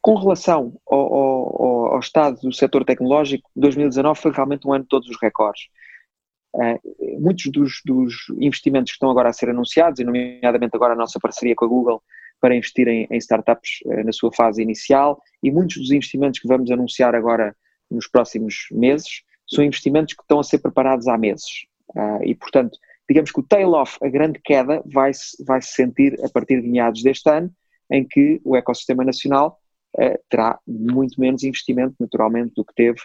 com relação ao, ao, ao, estado do setor tecnológico, 2019 foi realmente um ano de todos os recordes. Uh, muitos dos, dos, investimentos que estão agora a ser anunciados, e nomeadamente agora a nossa parceria com a Google para investir em, em startups uh, na sua fase inicial, e muitos dos investimentos que vamos anunciar agora nos próximos meses, são investimentos que estão a ser preparados há meses. Uh, e, portanto, digamos que o tail-off, a grande queda, vai-se vai -se sentir a partir de meados deste ano, em que o ecossistema nacional uh, terá muito menos investimento, naturalmente, do que teve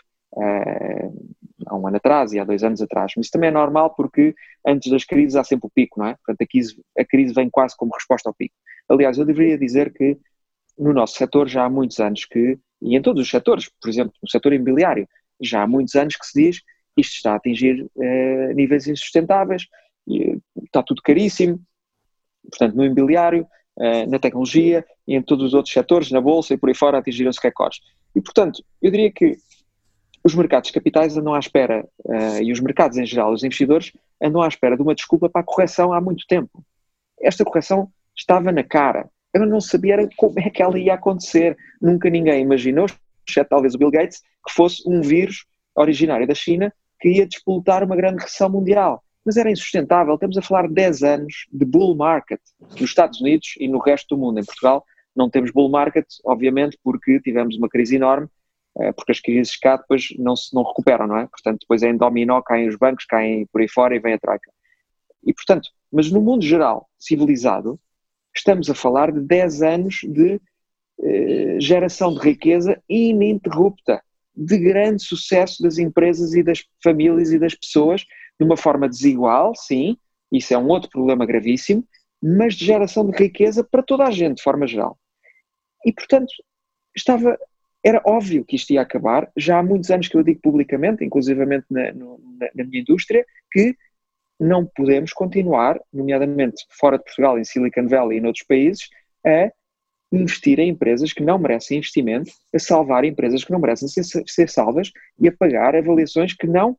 há um ano atrás e há dois anos atrás. Mas isso também é normal porque antes das crises há sempre o pico, não é? Portanto, a crise, a crise vem quase como resposta ao pico. Aliás, eu deveria dizer que no nosso setor já há muitos anos que, e em todos os setores, por exemplo, no setor imobiliário, já há muitos anos que se diz isto está a atingir uh, níveis insustentáveis, e, está tudo caríssimo, portanto, no imobiliário, uh, na tecnologia e em todos os outros setores, na bolsa e por aí fora, atingiram-se recordes. E, portanto, eu diria que os mercados capitais andam à espera, uh, e os mercados em geral, os investidores, andam à espera de uma desculpa para a correção há muito tempo. Esta correção estava na cara. Eu não sabia como é que ela ia acontecer. Nunca ninguém imaginou, exceto talvez o Bill Gates, que fosse um vírus originário da China que ia despolutar uma grande recessão mundial. Mas era insustentável. Estamos a falar de 10 anos de bull market nos Estados Unidos e no resto do mundo. Em Portugal não temos bull market, obviamente, porque tivemos uma crise enorme, porque as crises cá depois não se não recuperam, não é? Portanto, depois é em dominó, caem os bancos, caem por aí fora e vem a troika. E, portanto, mas no mundo geral, civilizado, estamos a falar de 10 anos de eh, geração de riqueza ininterrupta de grande sucesso das empresas e das famílias e das pessoas, de uma forma desigual, sim, isso é um outro problema gravíssimo, mas de geração de riqueza para toda a gente, de forma geral. E, portanto, estava, era óbvio que isto ia acabar, já há muitos anos que eu digo publicamente, inclusivamente na, no, na, na minha indústria, que não podemos continuar, nomeadamente fora de Portugal, em Silicon Valley e noutros países, a investir em empresas que não merecem investimento, a salvar empresas que não merecem ser, ser salvas e a pagar avaliações que não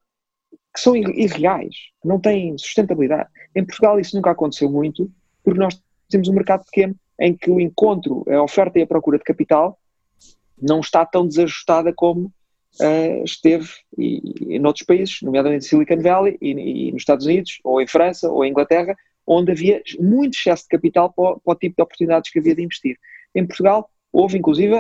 que são irreais, que não têm sustentabilidade. Em Portugal isso nunca aconteceu muito, porque nós temos um mercado pequeno em que o encontro, a oferta e a procura de capital não está tão desajustada como uh, esteve e, e, noutros países, nomeadamente Silicon Valley e, e, nos Estados Unidos, ou em França, ou em Inglaterra, onde havia muito excesso de capital para, para o tipo de oportunidades que havia de investir. Em Portugal houve, inclusive,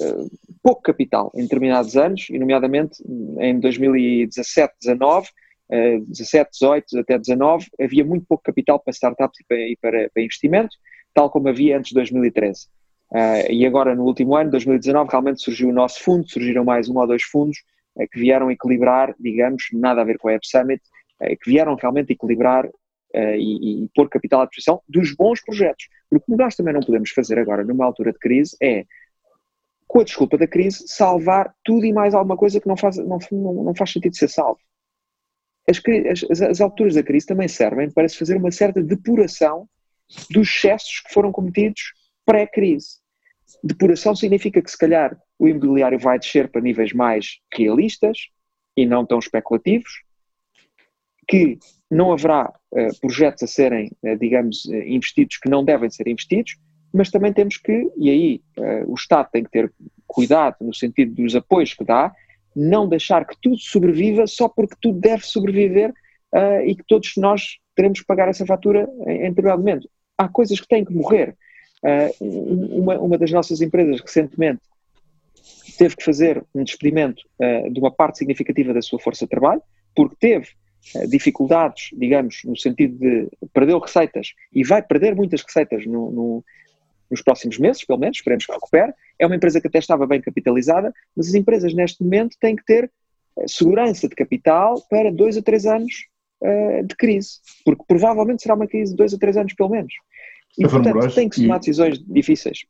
eh, pouco capital em determinados anos, e nomeadamente em 2017, 19, 17, 18 até 19, havia muito pouco capital para startups e para, e para, para investimento, tal como havia antes de 2013. Uh, e agora, no último ano, 2019, realmente surgiu o nosso fundo, surgiram mais um ou dois fundos uh, que vieram equilibrar, digamos, nada a ver com a App Summit, uh, que vieram realmente equilibrar e, e, pôr capital à disposição dos bons projetos. Porque o que nós também não podemos fazer agora, numa altura de crise, é, com a desculpa da crise, salvar tudo e mais alguma coisa que não faz, não, não, não faz sentido ser salvo. As, as, as, alturas da crise também servem para se fazer uma certa depuração dos excessos que foram cometidos pré-crise. Depuração significa que, se calhar, o imobiliário vai descer para níveis mais realistas e não tão especulativos, que não haverá uh, projetos a serem, uh, digamos, uh, investidos que não devem ser investidos, mas também temos que, e aí o Estado tem que ter cuidado no sentido dos apoios que dá, não deixar que tudo sobreviva só porque tudo deve sobreviver e que todos nós teremos que pagar essa fatura em, em determinado momento. Há coisas que têm que morrer. Uma, uma das nossas empresas recentemente teve que fazer um despedimento de uma parte significativa da sua força de trabalho, porque teve eh, dificuldades, digamos, no sentido de perdeu receitas e vai perder muitas receitas no, no, nos próximos meses, pelo menos, esperemos que recupere. É uma empresa que até estava bem capitalizada, mas as empresas neste momento têm que ter segurança de capital para dois a três anos uh, de crise, porque provavelmente será uma crise de dois a três anos pelo menos. E, portanto, tem que tomar decisões difíceis.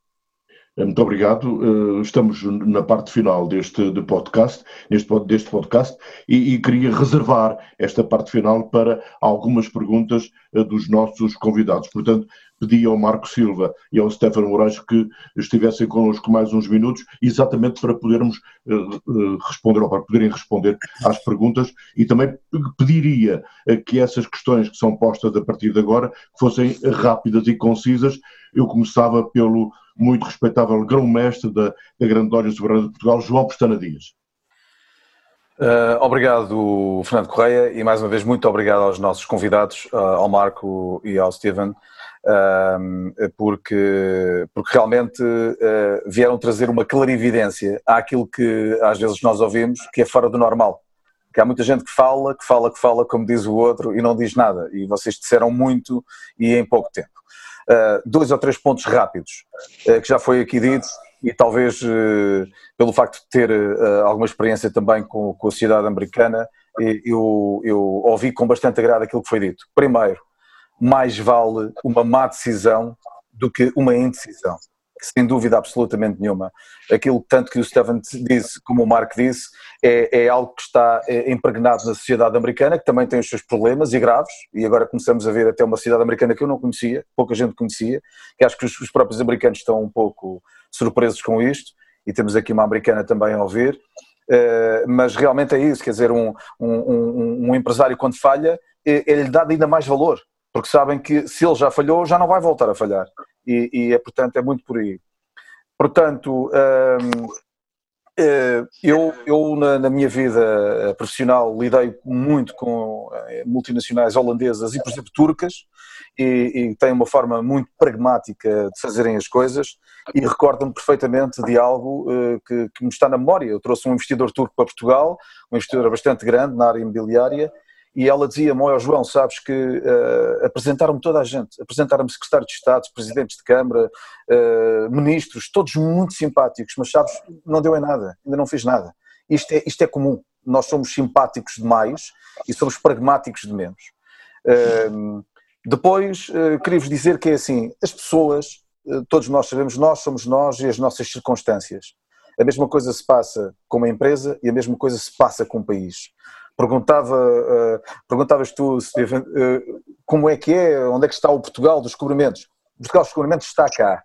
Muito obrigado. Estamos na parte final deste de podcast, neste, deste podcast, e, e, queria reservar esta parte final para algumas perguntas dos nossos convidados. Portanto, pedi ao Marco Silva e ao Stefano Moraes que estivessem connosco mais uns minutos, exatamente para podermos uh, responder, ou para poderem responder às perguntas, e também pediria que essas questões que são postas a partir de agora fossem rápidas e concisas. Eu começava pelo muito respeitável grão-mestre da, da Grande Loja Soberana de Portugal, João Pestana Dias. Uh, obrigado, Fernando Correia, e mais uma vez muito obrigado aos nossos convidados, uh, ao Marco e ao Steven, porque, porque realmente uh, vieram trazer uma clarividência àquilo que às vezes nós ouvimos que é fora do normal. Que há muita gente que fala, que fala, que fala, como diz o outro, e não diz nada. E vocês disseram muito e em pouco tempo. Uh, dois ou três pontos rápidos, uh, que já foi aqui dito, e talvez pelo facto de ter alguma experiência também com, com a sociedade americana, eu, eu ouvi com bastante agrado aquilo que foi dito. Primeiro, mais vale uma má decisão do que uma indecisão. Sem dúvida absolutamente nenhuma. Aquilo tanto que o Stephen disse, como o Mark disse, é, é algo que está é, impregnado na sociedade americana, que também tem os seus problemas e graves, e agora começamos a ver até uma sociedade americana que eu não conhecia, pouca gente conhecia, que acho que os, os próprios americanos estão um pouco surpresos com isto, e temos aqui uma americana também a ouvir, Uh, mas realmente é isso, quer dizer, um, um, um, um empresário quando falha, ele lhe dá ainda mais valor, porque sabem que se ele já falhou, já não vai voltar a falhar. E, e é, portanto, é muito por aí. Portanto, hum, eh, eu, eu na, na, minha vida eh, profissional lidei muito com eh, multinacionais holandesas e, por exemplo, turcas, e, e tenho uma forma muito pragmática de fazerem as coisas, e recordo-me perfeitamente de algo que, que me está na memória. Eu trouxe um investidor turco para Portugal, um investidor bastante grande na área imobiliária, e ela dizia-me, olha João, sabes que uh, apresentaram-me toda a gente, apresentaram-me secretários de Estado, presidentes de Câmara, uh, ministros, todos muito simpáticos, mas sabes, não deu em nada, ainda não fiz nada. Isto é, isto é comum, nós somos simpáticos demais e somos pragmáticos de menos. Uh, depois, uh, queria-vos dizer que é assim, as pessoas, todos nós sabemos, nós somos nós e as nossas circunstâncias. A mesma coisa se passa com uma empresa e a mesma coisa se passa com um país. Perguntava, uh, perguntavas tu, Steven, uh, como é que é, onde é que está o Portugal dos descobrimentos? O Portugal dos descobrimentos está cá.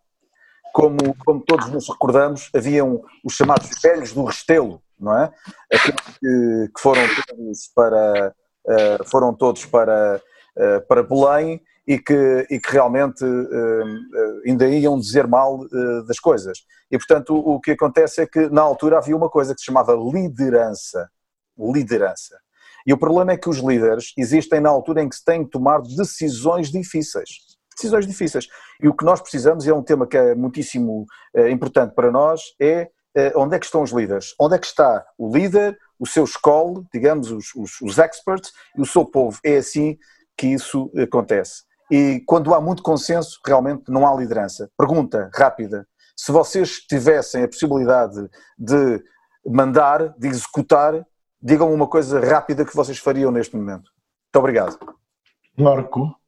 Como, como todos nos recordamos, haviam os chamados velhos do Restelo, não é? Aqueles que, que foram todos para, uh, foram todos para, para Belém e que, e que realmente ainda iam dizer mal das coisas. E, portanto, o que acontece é que, na altura, havia uma coisa que se chamava liderança. Liderança. E o problema é que os líderes existem na altura em que se têm que tomar decisões difíceis. Decisões difíceis. E o que nós precisamos, e é um tema que é muitíssimo eh, importante para nós, é eh, onde é que estão os líderes? Onde é que está o líder, o seu escola, digamos, os, os, os experts e o seu povo? É assim que isso acontece. E quando há muito consenso, realmente não há liderança. Pergunta rápida: se vocês tivessem a possibilidade de mandar, de executar, digam uma coisa rápida que vocês fariam neste momento. Muito obrigado. Marco.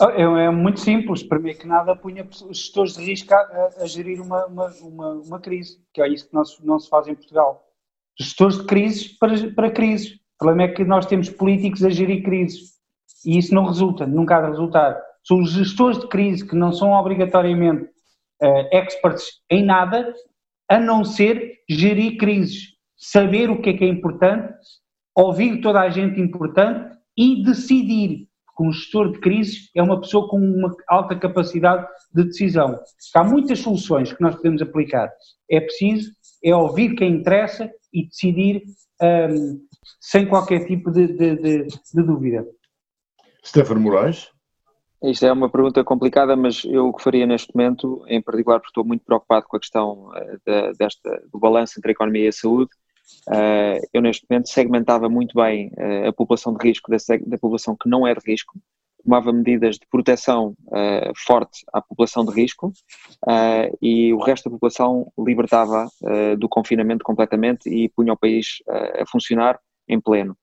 É, é muito simples, para mim é que nada punha os gestores de risco a, a gerir uma, uma, uma, uma, crise, que é isso que não se, não se faz em Portugal. Gestores de crises para, para crises. O problema é que nós temos políticos a gerir crises e isso não resulta, nunca há de resultar. São os gestores de crise que não são obrigatoriamente uh, experts em nada, a não ser gerir crises saber o que é que é importante, ouvir toda a gente importante e decidir. Porque um gestor de crises é uma pessoa com uma alta capacidade de decisão. Há muitas soluções que nós podemos aplicar. É preciso é ouvir quem interessa e decidir um, sem qualquer tipo de, de, de, de dúvida. Stefano Moraes. Isto é uma pergunta complicada, mas eu o que faria neste momento, em particular porque estou muito preocupado com a questão uh, desta, do balanço entre a economia e a saúde, eu neste momento segmentava muito bem uh, a população de risco da, da, população que não é de risco, tomava medidas de proteção uh, forte à população de risco e o resto da população libertava do confinamento completamente e punha o país a funcionar em pleno.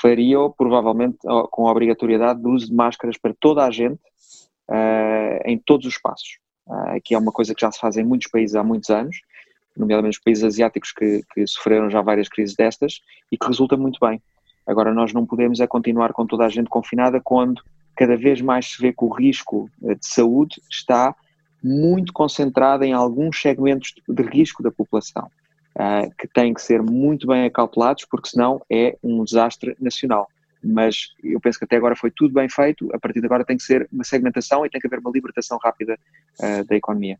Faria-o provavelmente com a obrigatoriedade do uso de máscaras para toda a gente em todos os espaços. uh, que é uma coisa que já se faz em muitos países há muitos anos, nomeadamente os países asiáticos que, que sofreram já várias crises destas e que resulta muito bem. Agora, nós não podemos é continuar com toda a gente confinada quando cada vez mais se vê que o risco de saúde está muito concentrado em alguns segmentos de risco da população, uh, que têm que ser muito bem acautelados, porque senão é um desastre nacional. Mas eu penso que até agora foi tudo bem feito, a partir de agora tem que ser uma segmentação e tem que haver uma libertação rápida uh, da economia.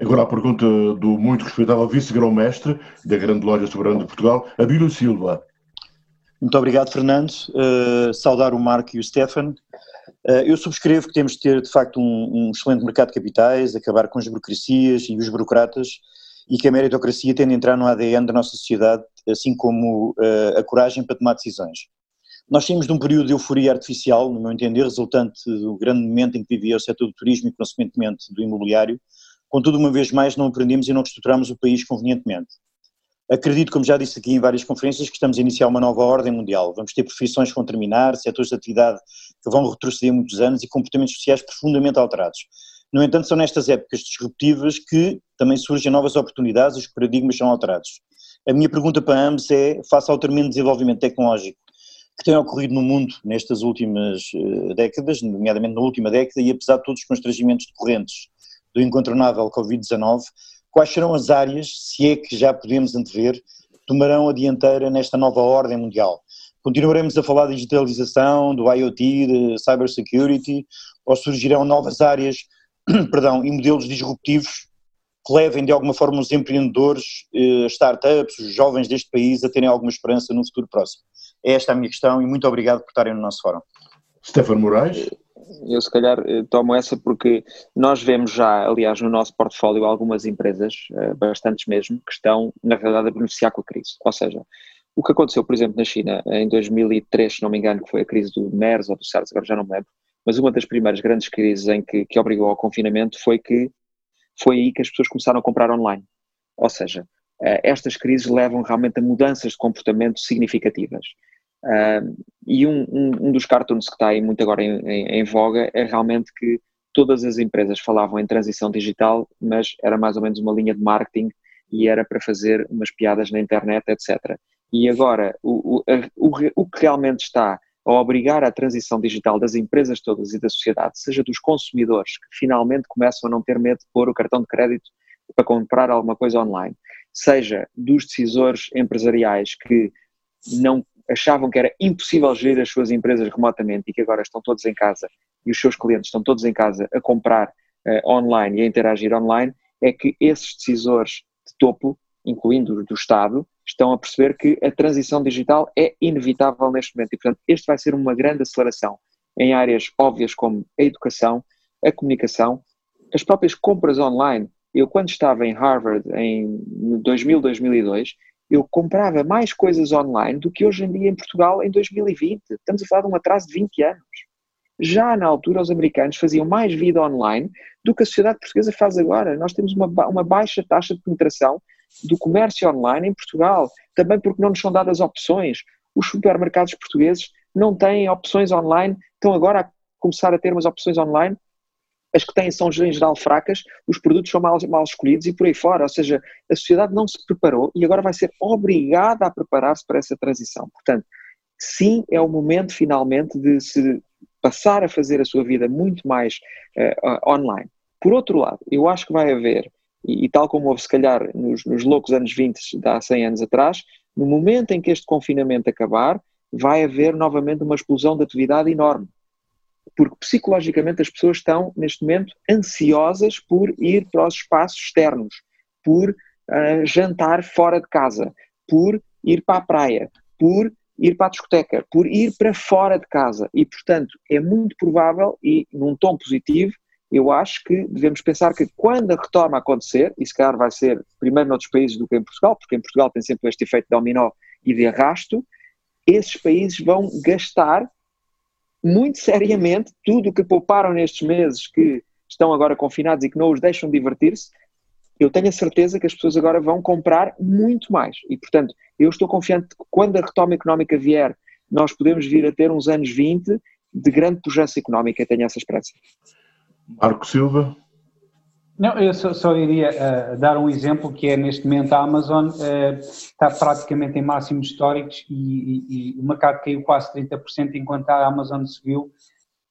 Agora a pergunta do muito respeitável vice-grão-mestre da grande loja soberana de Portugal, Abílio Silva. Muito obrigado, Fernando. Uh, saudar o Marco e o Stefan. Uh, eu subscrevo que temos de ter, de facto, um, um, excelente mercado de capitais, acabar com as burocracias e os burocratas e que a meritocracia tende a entrar no ADN da nossa sociedade, assim como uh, a coragem para tomar decisões. Nós tínhamos de um período de euforia artificial, no meu entender, resultante do grande momento em que vivia o setor do turismo e, consequentemente, do imobiliário. Contudo, uma vez mais, não aprendemos e não estruturamos o país convenientemente. Acredito, como já disse aqui em várias conferências, que estamos a iniciar uma nova ordem mundial. Vamos ter profissões que vão terminar, setores de atividade que vão retroceder muitos anos e comportamentos sociais profundamente alterados. No entanto, são nestas épocas disruptivas que também surgem novas oportunidades e os paradigmas são alterados. A minha pergunta para ambos é, face ao tremendo desenvolvimento tecnológico que tem ocorrido no mundo nestas últimas uh, décadas, nomeadamente na última década, e apesar de todos os constrangimentos decorrentes do incontornável Covid-19, quais serão as áreas, se é que já podemos antever, tomarão a dianteira nesta nova ordem mundial? Continuaremos a falar de digitalização, do IoT, de cybersecurity, ou surgirão novas áreas, perdão, e modelos disruptivos que levem de alguma forma os empreendedores, eh, startups, os jovens deste país a terem alguma esperança no futuro próximo? É esta a minha questão e muito obrigado por estarem no nosso fórum. Stefano Moraes eu se calhar eh, tomo essa porque nós vemos já, aliás, no nosso portfólio algumas empresas, eh, bastantes mesmo, que estão, na realidade, a beneficiar com a crise. Ou seja, o que aconteceu, por exemplo, na China em 2003, se não me engano, que foi a crise do MERS ou do SARS, agora já não me lembro, mas uma das primeiras grandes crises em que, que obrigou ao confinamento foi que foi aí que as pessoas começaram a comprar online. Ou seja, eh, estas crises levam realmente a mudanças de comportamento significativas. Uh, e um, um, um, dos cartoons que está aí muito agora em, em, em, voga é realmente que todas as empresas falavam em transição digital, mas era mais ou menos uma linha de marketing e era para fazer umas piadas na internet, etc. E agora, o, o, o, o que realmente está a obrigar a transição digital das empresas todas e da sociedade, seja dos consumidores, que finalmente começam a não ter medo de pôr o cartão de crédito para comprar alguma coisa online, seja dos decisores empresariais que não achavam que era impossível gerir as suas empresas remotamente e que agora estão todos em casa e os seus clientes estão todos em casa a comprar uh, online e a interagir online, é que esses decisores de topo, incluindo do Estado, estão a perceber que a transição digital é inevitável neste momento e, portanto, este vai ser uma grande aceleração em áreas óbvias como a educação, a comunicação, as próprias compras online. Eu, quando estava em Harvard em 2000, 2002, eu comprava mais coisas online do que hoje em dia em Portugal em 2020. Estamos a falar de um atraso de 20 anos. Já na altura, os americanos faziam mais vida online do que a sociedade portuguesa faz agora. Nós temos uma, uma baixa taxa de penetração do comércio online em Portugal, também porque não nos são dadas opções. Os supermercados portugueses não têm opções online, estão agora a começar a ter umas opções online as que têm são em geral fracas, os produtos são mal, mal escolhidos e por aí fora. Ou seja, a sociedade não se preparou e agora vai ser obrigada a preparar-se para essa transição. Portanto, sim, é o momento finalmente de se passar a fazer a sua vida muito mais uh, online. Por outro lado, eu acho que vai haver, e, e tal como houve se calhar nos, nos loucos anos 20 de há 100 anos atrás, no momento em que este confinamento acabar, vai haver novamente uma explosão de atividade enorme porque psicologicamente as pessoas estão, neste momento, ansiosas por ir para os espaços externos, por uh, jantar fora de casa, por ir para a praia, por ir para a discoteca, por ir para fora de casa. E, portanto, é muito provável, e num tom positivo, eu acho que devemos pensar que quando a retoma acontecer, e se calhar vai ser primeiro noutros países do que em Portugal, porque em Portugal tem sempre este efeito dominó e de arrasto, esses países vão gastar muito seriamente tudo o que pouparam nestes meses que estão agora confinados e que não os deixam divertir-se, eu tenho a certeza que as pessoas agora vão comprar muito mais. E, portanto, eu estou confiante que quando a retoma económica vier, nós podemos vir a ter uns anos 20 de grande pujança económica, tenho essa esperança. Marco Silva. Não, eu só, só iria uh, dar um exemplo que é neste momento a Amazon uh, está praticamente em máximos históricos e, e, e, o mercado caiu quase 30% enquanto a Amazon subiu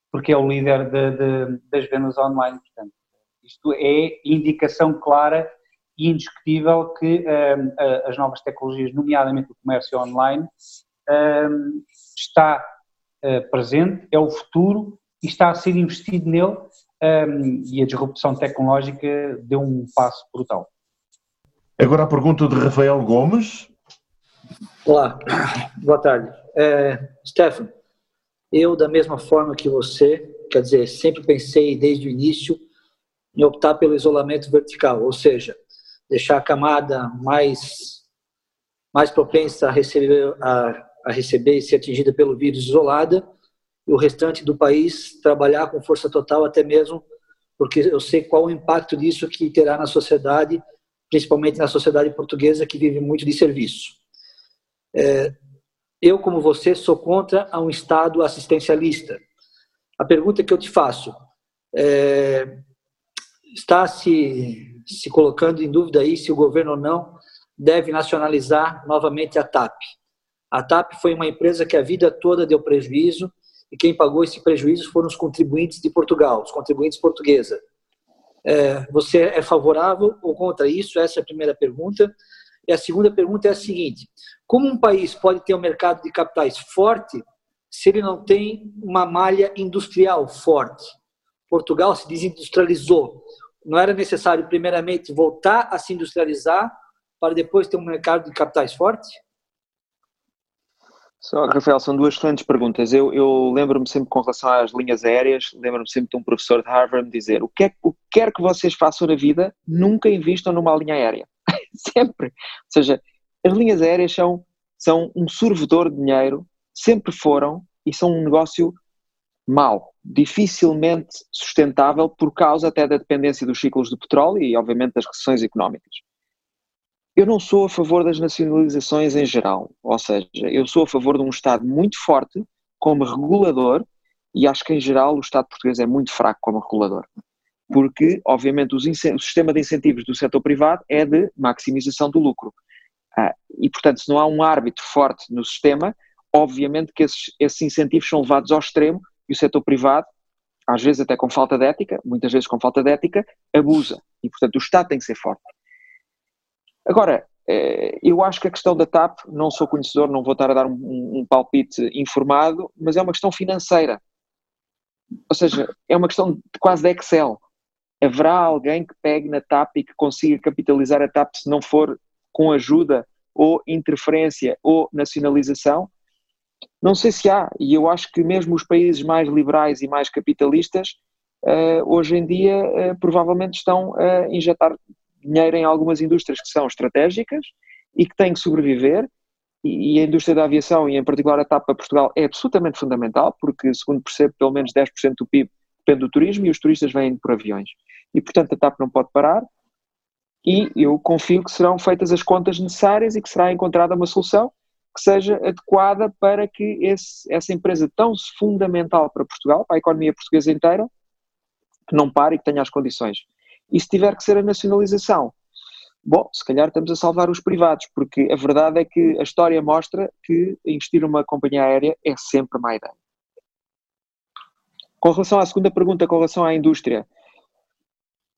porque é o líder de, de, das vendas online. Portanto, isto é indicação clara e indiscutível que uh, as novas tecnologias, nomeadamente o comércio online, está presente, é o futuro e está a ser investido nele um, e a disrupção tecnológica deu um passo brutal. Agora a pergunta de Rafael Gomes. Olá, boa tarde. É, Stefano, eu da mesma forma que você, quer dizer, sempre pensei desde o início em optar pelo isolamento vertical, ou seja, deixar a camada mais mais propensa a receber a, a receber e ser atingida pelo vírus isolada e o restante do país trabalhar com força total, até mesmo porque eu sei qual o impacto disso que terá na sociedade, principalmente na sociedade portuguesa que vive muito de serviço. É, eu, como você, sou contra um Estado assistencialista. A pergunta que eu te faço é, está se, se colocando em dúvida aí se o governo ou não deve nacionalizar novamente a TAP. A TAP foi uma empresa que a vida toda deu prejuízo, e quem pagou esse prejuízo foram os contribuintes de Portugal, os contribuintes portuguesa. É, você é favorável ou contra isso? Essa é a primeira pergunta. E a segunda pergunta é a seguinte: como um país pode ter um mercado de capitais forte se ele não tem uma malha industrial forte? Portugal se desindustrializou. Não era necessário, primeiramente, voltar a se industrializar para depois ter um mercado de capitais forte? Só, Rafael, são duas excelentes perguntas. Eu, eu lembro-me sempre, com relação às linhas aéreas, lembro-me sempre de um professor de Harvard dizer: o que, é, o que quer que vocês façam na vida, nunca invistam numa linha aérea. sempre. Ou seja, as linhas aéreas são, são um sorvedor de dinheiro, sempre foram, e são um negócio mau, dificilmente sustentável por causa até da dependência dos ciclos do petróleo e, obviamente, das recessões económicas. Eu não sou a favor das nacionalizações em geral, ou seja, eu sou a favor de um Estado muito forte como regulador e acho que em geral o Estado português é muito fraco como regulador. Porque, obviamente, o sistema de incentivos do setor privado é de maximização do lucro. Ah, e, portanto, se não há um árbitro forte no sistema, obviamente que esses, esses incentivos são levados ao extremo e o setor privado, às vezes até com falta de ética, muitas vezes com falta de ética, abusa. E, portanto, o Estado tem que ser forte. Agora, eh, eu acho que a questão da TAP, não sou conhecedor, não vou estar a dar um, um, palpite informado, mas é uma questão financeira. Ou seja, é uma questão de, quase de Excel. Haverá alguém que pegue na TAP e que consiga capitalizar a TAP se não for com ajuda ou interferência ou nacionalização? Não sei se há, e eu acho que mesmo os países mais liberais e mais capitalistas, uh, hoje em dia, uh, provavelmente estão a injetar dinheiro em algumas indústrias que são estratégicas e que têm que sobreviver, e, a indústria da aviação, e em particular a TAP para Portugal, é absolutamente fundamental, porque, segundo percebo, pelo menos 10% do PIB depende do turismo e os turistas vêm por aviões. E, portanto, a TAP não pode parar, e eu confio que serão feitas as contas necessárias e que será encontrada uma solução que seja adequada para que esse, essa empresa tão fundamental para Portugal, para a economia portuguesa inteira, que não pare e que tenha as condições. E se tiver que ser a nacionalização, bom, se calhar estamos a salvar os privados, porque a verdade é que a história mostra que investir numa companhia aérea é sempre má ideia. Com relação à segunda pergunta, com relação à indústria,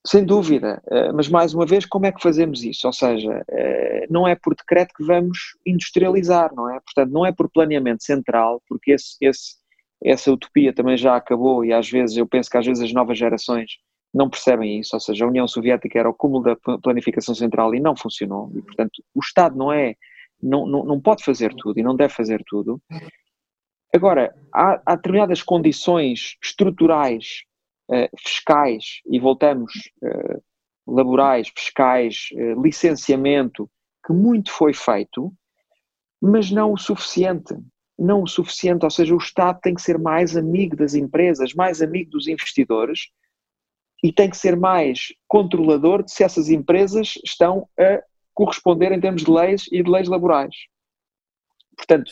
sem dúvida, eh, mas mais uma vez, como é que fazemos isso? Ou seja, eh, não é por decreto que vamos industrializar, não é? Portanto, não é por planeamento central, porque esse, esse, essa utopia também já acabou e às vezes eu penso que às vezes as novas gerações não percebem isso, ou seja, a União Soviética era o cúmulo da planificação central e não funcionou, e portanto o Estado não é, não, não, não pode fazer tudo e não deve fazer tudo. Agora, há, há determinadas condições estruturais, uh, fiscais, e voltamos, uh, laborais, fiscais, uh, licenciamento, que muito foi feito, mas não o suficiente. Não o suficiente, ou seja, o Estado tem que ser mais amigo das empresas, mais amigo dos investidores, e tem que ser mais controlador de se essas empresas estão a corresponder em termos de leis e de leis laborais. Portanto,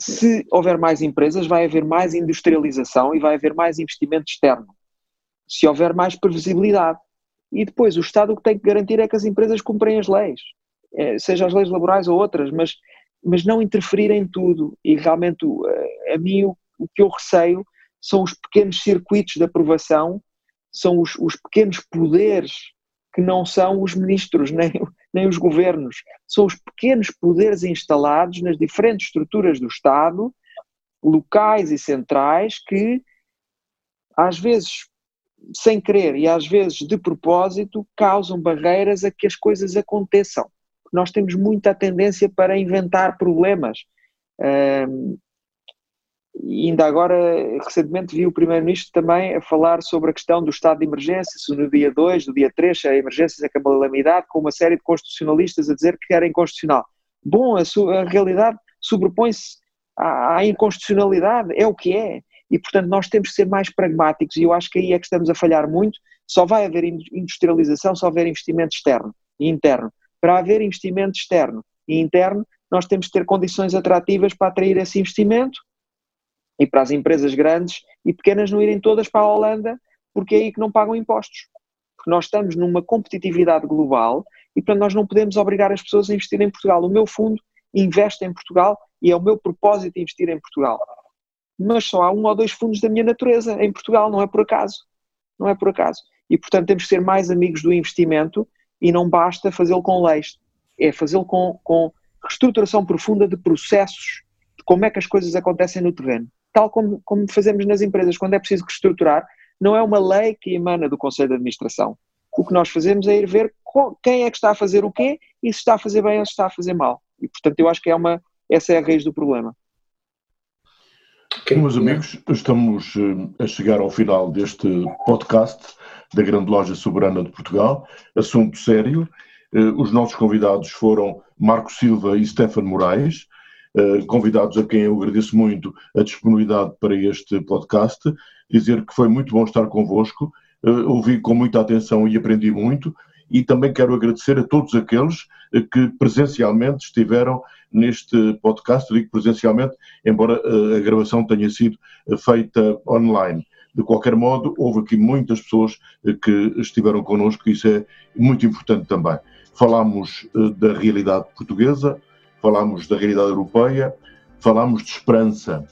se houver mais empresas, vai haver mais industrialização e vai haver mais investimento externo. Se houver mais previsibilidade. e depois o Estado o que tem que garantir é que as empresas cumprem as leis, é, seja as leis laborais ou outras, mas, mas não interferir em tudo. E realmente, a mim, o, o que eu receio são os pequenos circuitos de aprovação, são os, os pequenos poderes que não são os ministros nem, nem os governos, são os pequenos poderes instalados nas diferentes estruturas do Estado, locais e centrais, que às vezes sem querer e às vezes de propósito causam barreiras a que as coisas aconteçam. Nós temos muita tendência para inventar problemas. Um, e ainda agora, recentemente, vi o Primeiro-Ministro também a falar sobre a questão do estado de emergência, se no dia 2, do dia 3, se a emergência é calamidade, com uma série de constitucionalistas a dizer que era inconstitucional. Bom, a, a realidade sobrepõe-se à, à inconstitucionalidade, é o que é. E, portanto, nós temos que ser mais pragmáticos e eu acho que aí é que estamos a falhar muito. Só vai haver industrialização se houver investimento externo e interno. Para haver investimento externo e interno, nós temos que ter condições atrativas para atrair esse investimento e para as empresas grandes e pequenas não irem todas para a Holanda, porque é aí que não pagam impostos. Porque nós estamos numa competitividade global e, portanto, nós não podemos obrigar as pessoas a investir em Portugal. O meu fundo investe em Portugal e é o meu propósito investir em Portugal. Mas só há um ou dois fundos da minha natureza em Portugal, não é por acaso. Não é por acaso. E, portanto, temos que ser mais amigos do investimento e não basta fazê-lo com leis. É fazê-lo com, com reestruturação profunda de processos, de como é que as coisas acontecem no terreno tal como, como fazemos nas empresas, quando é preciso reestruturar, não é uma lei que emana do Conselho de Administração. O que nós fazemos é ir ver quem é que está a fazer o quê e se está a fazer bem ou se está a fazer mal. E, portanto, eu acho que é uma, essa é a raiz do problema. Okay. Meus amigos, estamos eh, a chegar ao final deste podcast da Grande Loja Soberana de Portugal. Assunto sério. Eh, os nossos convidados foram Marco Silva e Stefano Moraes. Eh, convidados a quem eu agradeço muito a disponibilidade para este podcast, dizer que foi muito bom estar convosco, eh, ouvi com muita atenção e aprendi muito, e também quero agradecer a todos aqueles eh, que presencialmente estiveram neste podcast, digo presencialmente, embora a gravação tenha sido feita online. De qualquer modo, houve aqui muitas pessoas que estiveram connosco, isso é muito importante também. Falámos da realidade portuguesa, falámos da realidade europeia, falámos de esperança.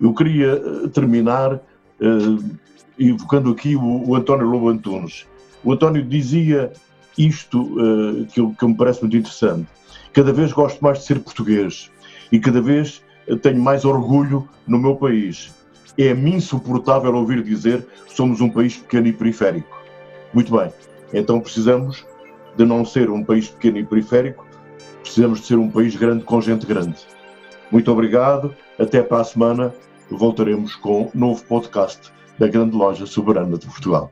Eu queria eh, terminar uh, evocando aqui o, o, António Lobo Antunes. O António dizia isto uh, que, que me parece muito interessante. Cada vez gosto mais de ser português e cada vez tenho mais orgulho no meu país. É-me insuportável ouvir dizer que somos um país pequeno e periférico. Muito bem, então precisamos de não ser um país pequeno e periférico, Precisamos de ser um país grande com gente grande. Muito obrigado. Até para a semana. Voltaremos com um novo podcast da Grande Loja Soberana de Portugal.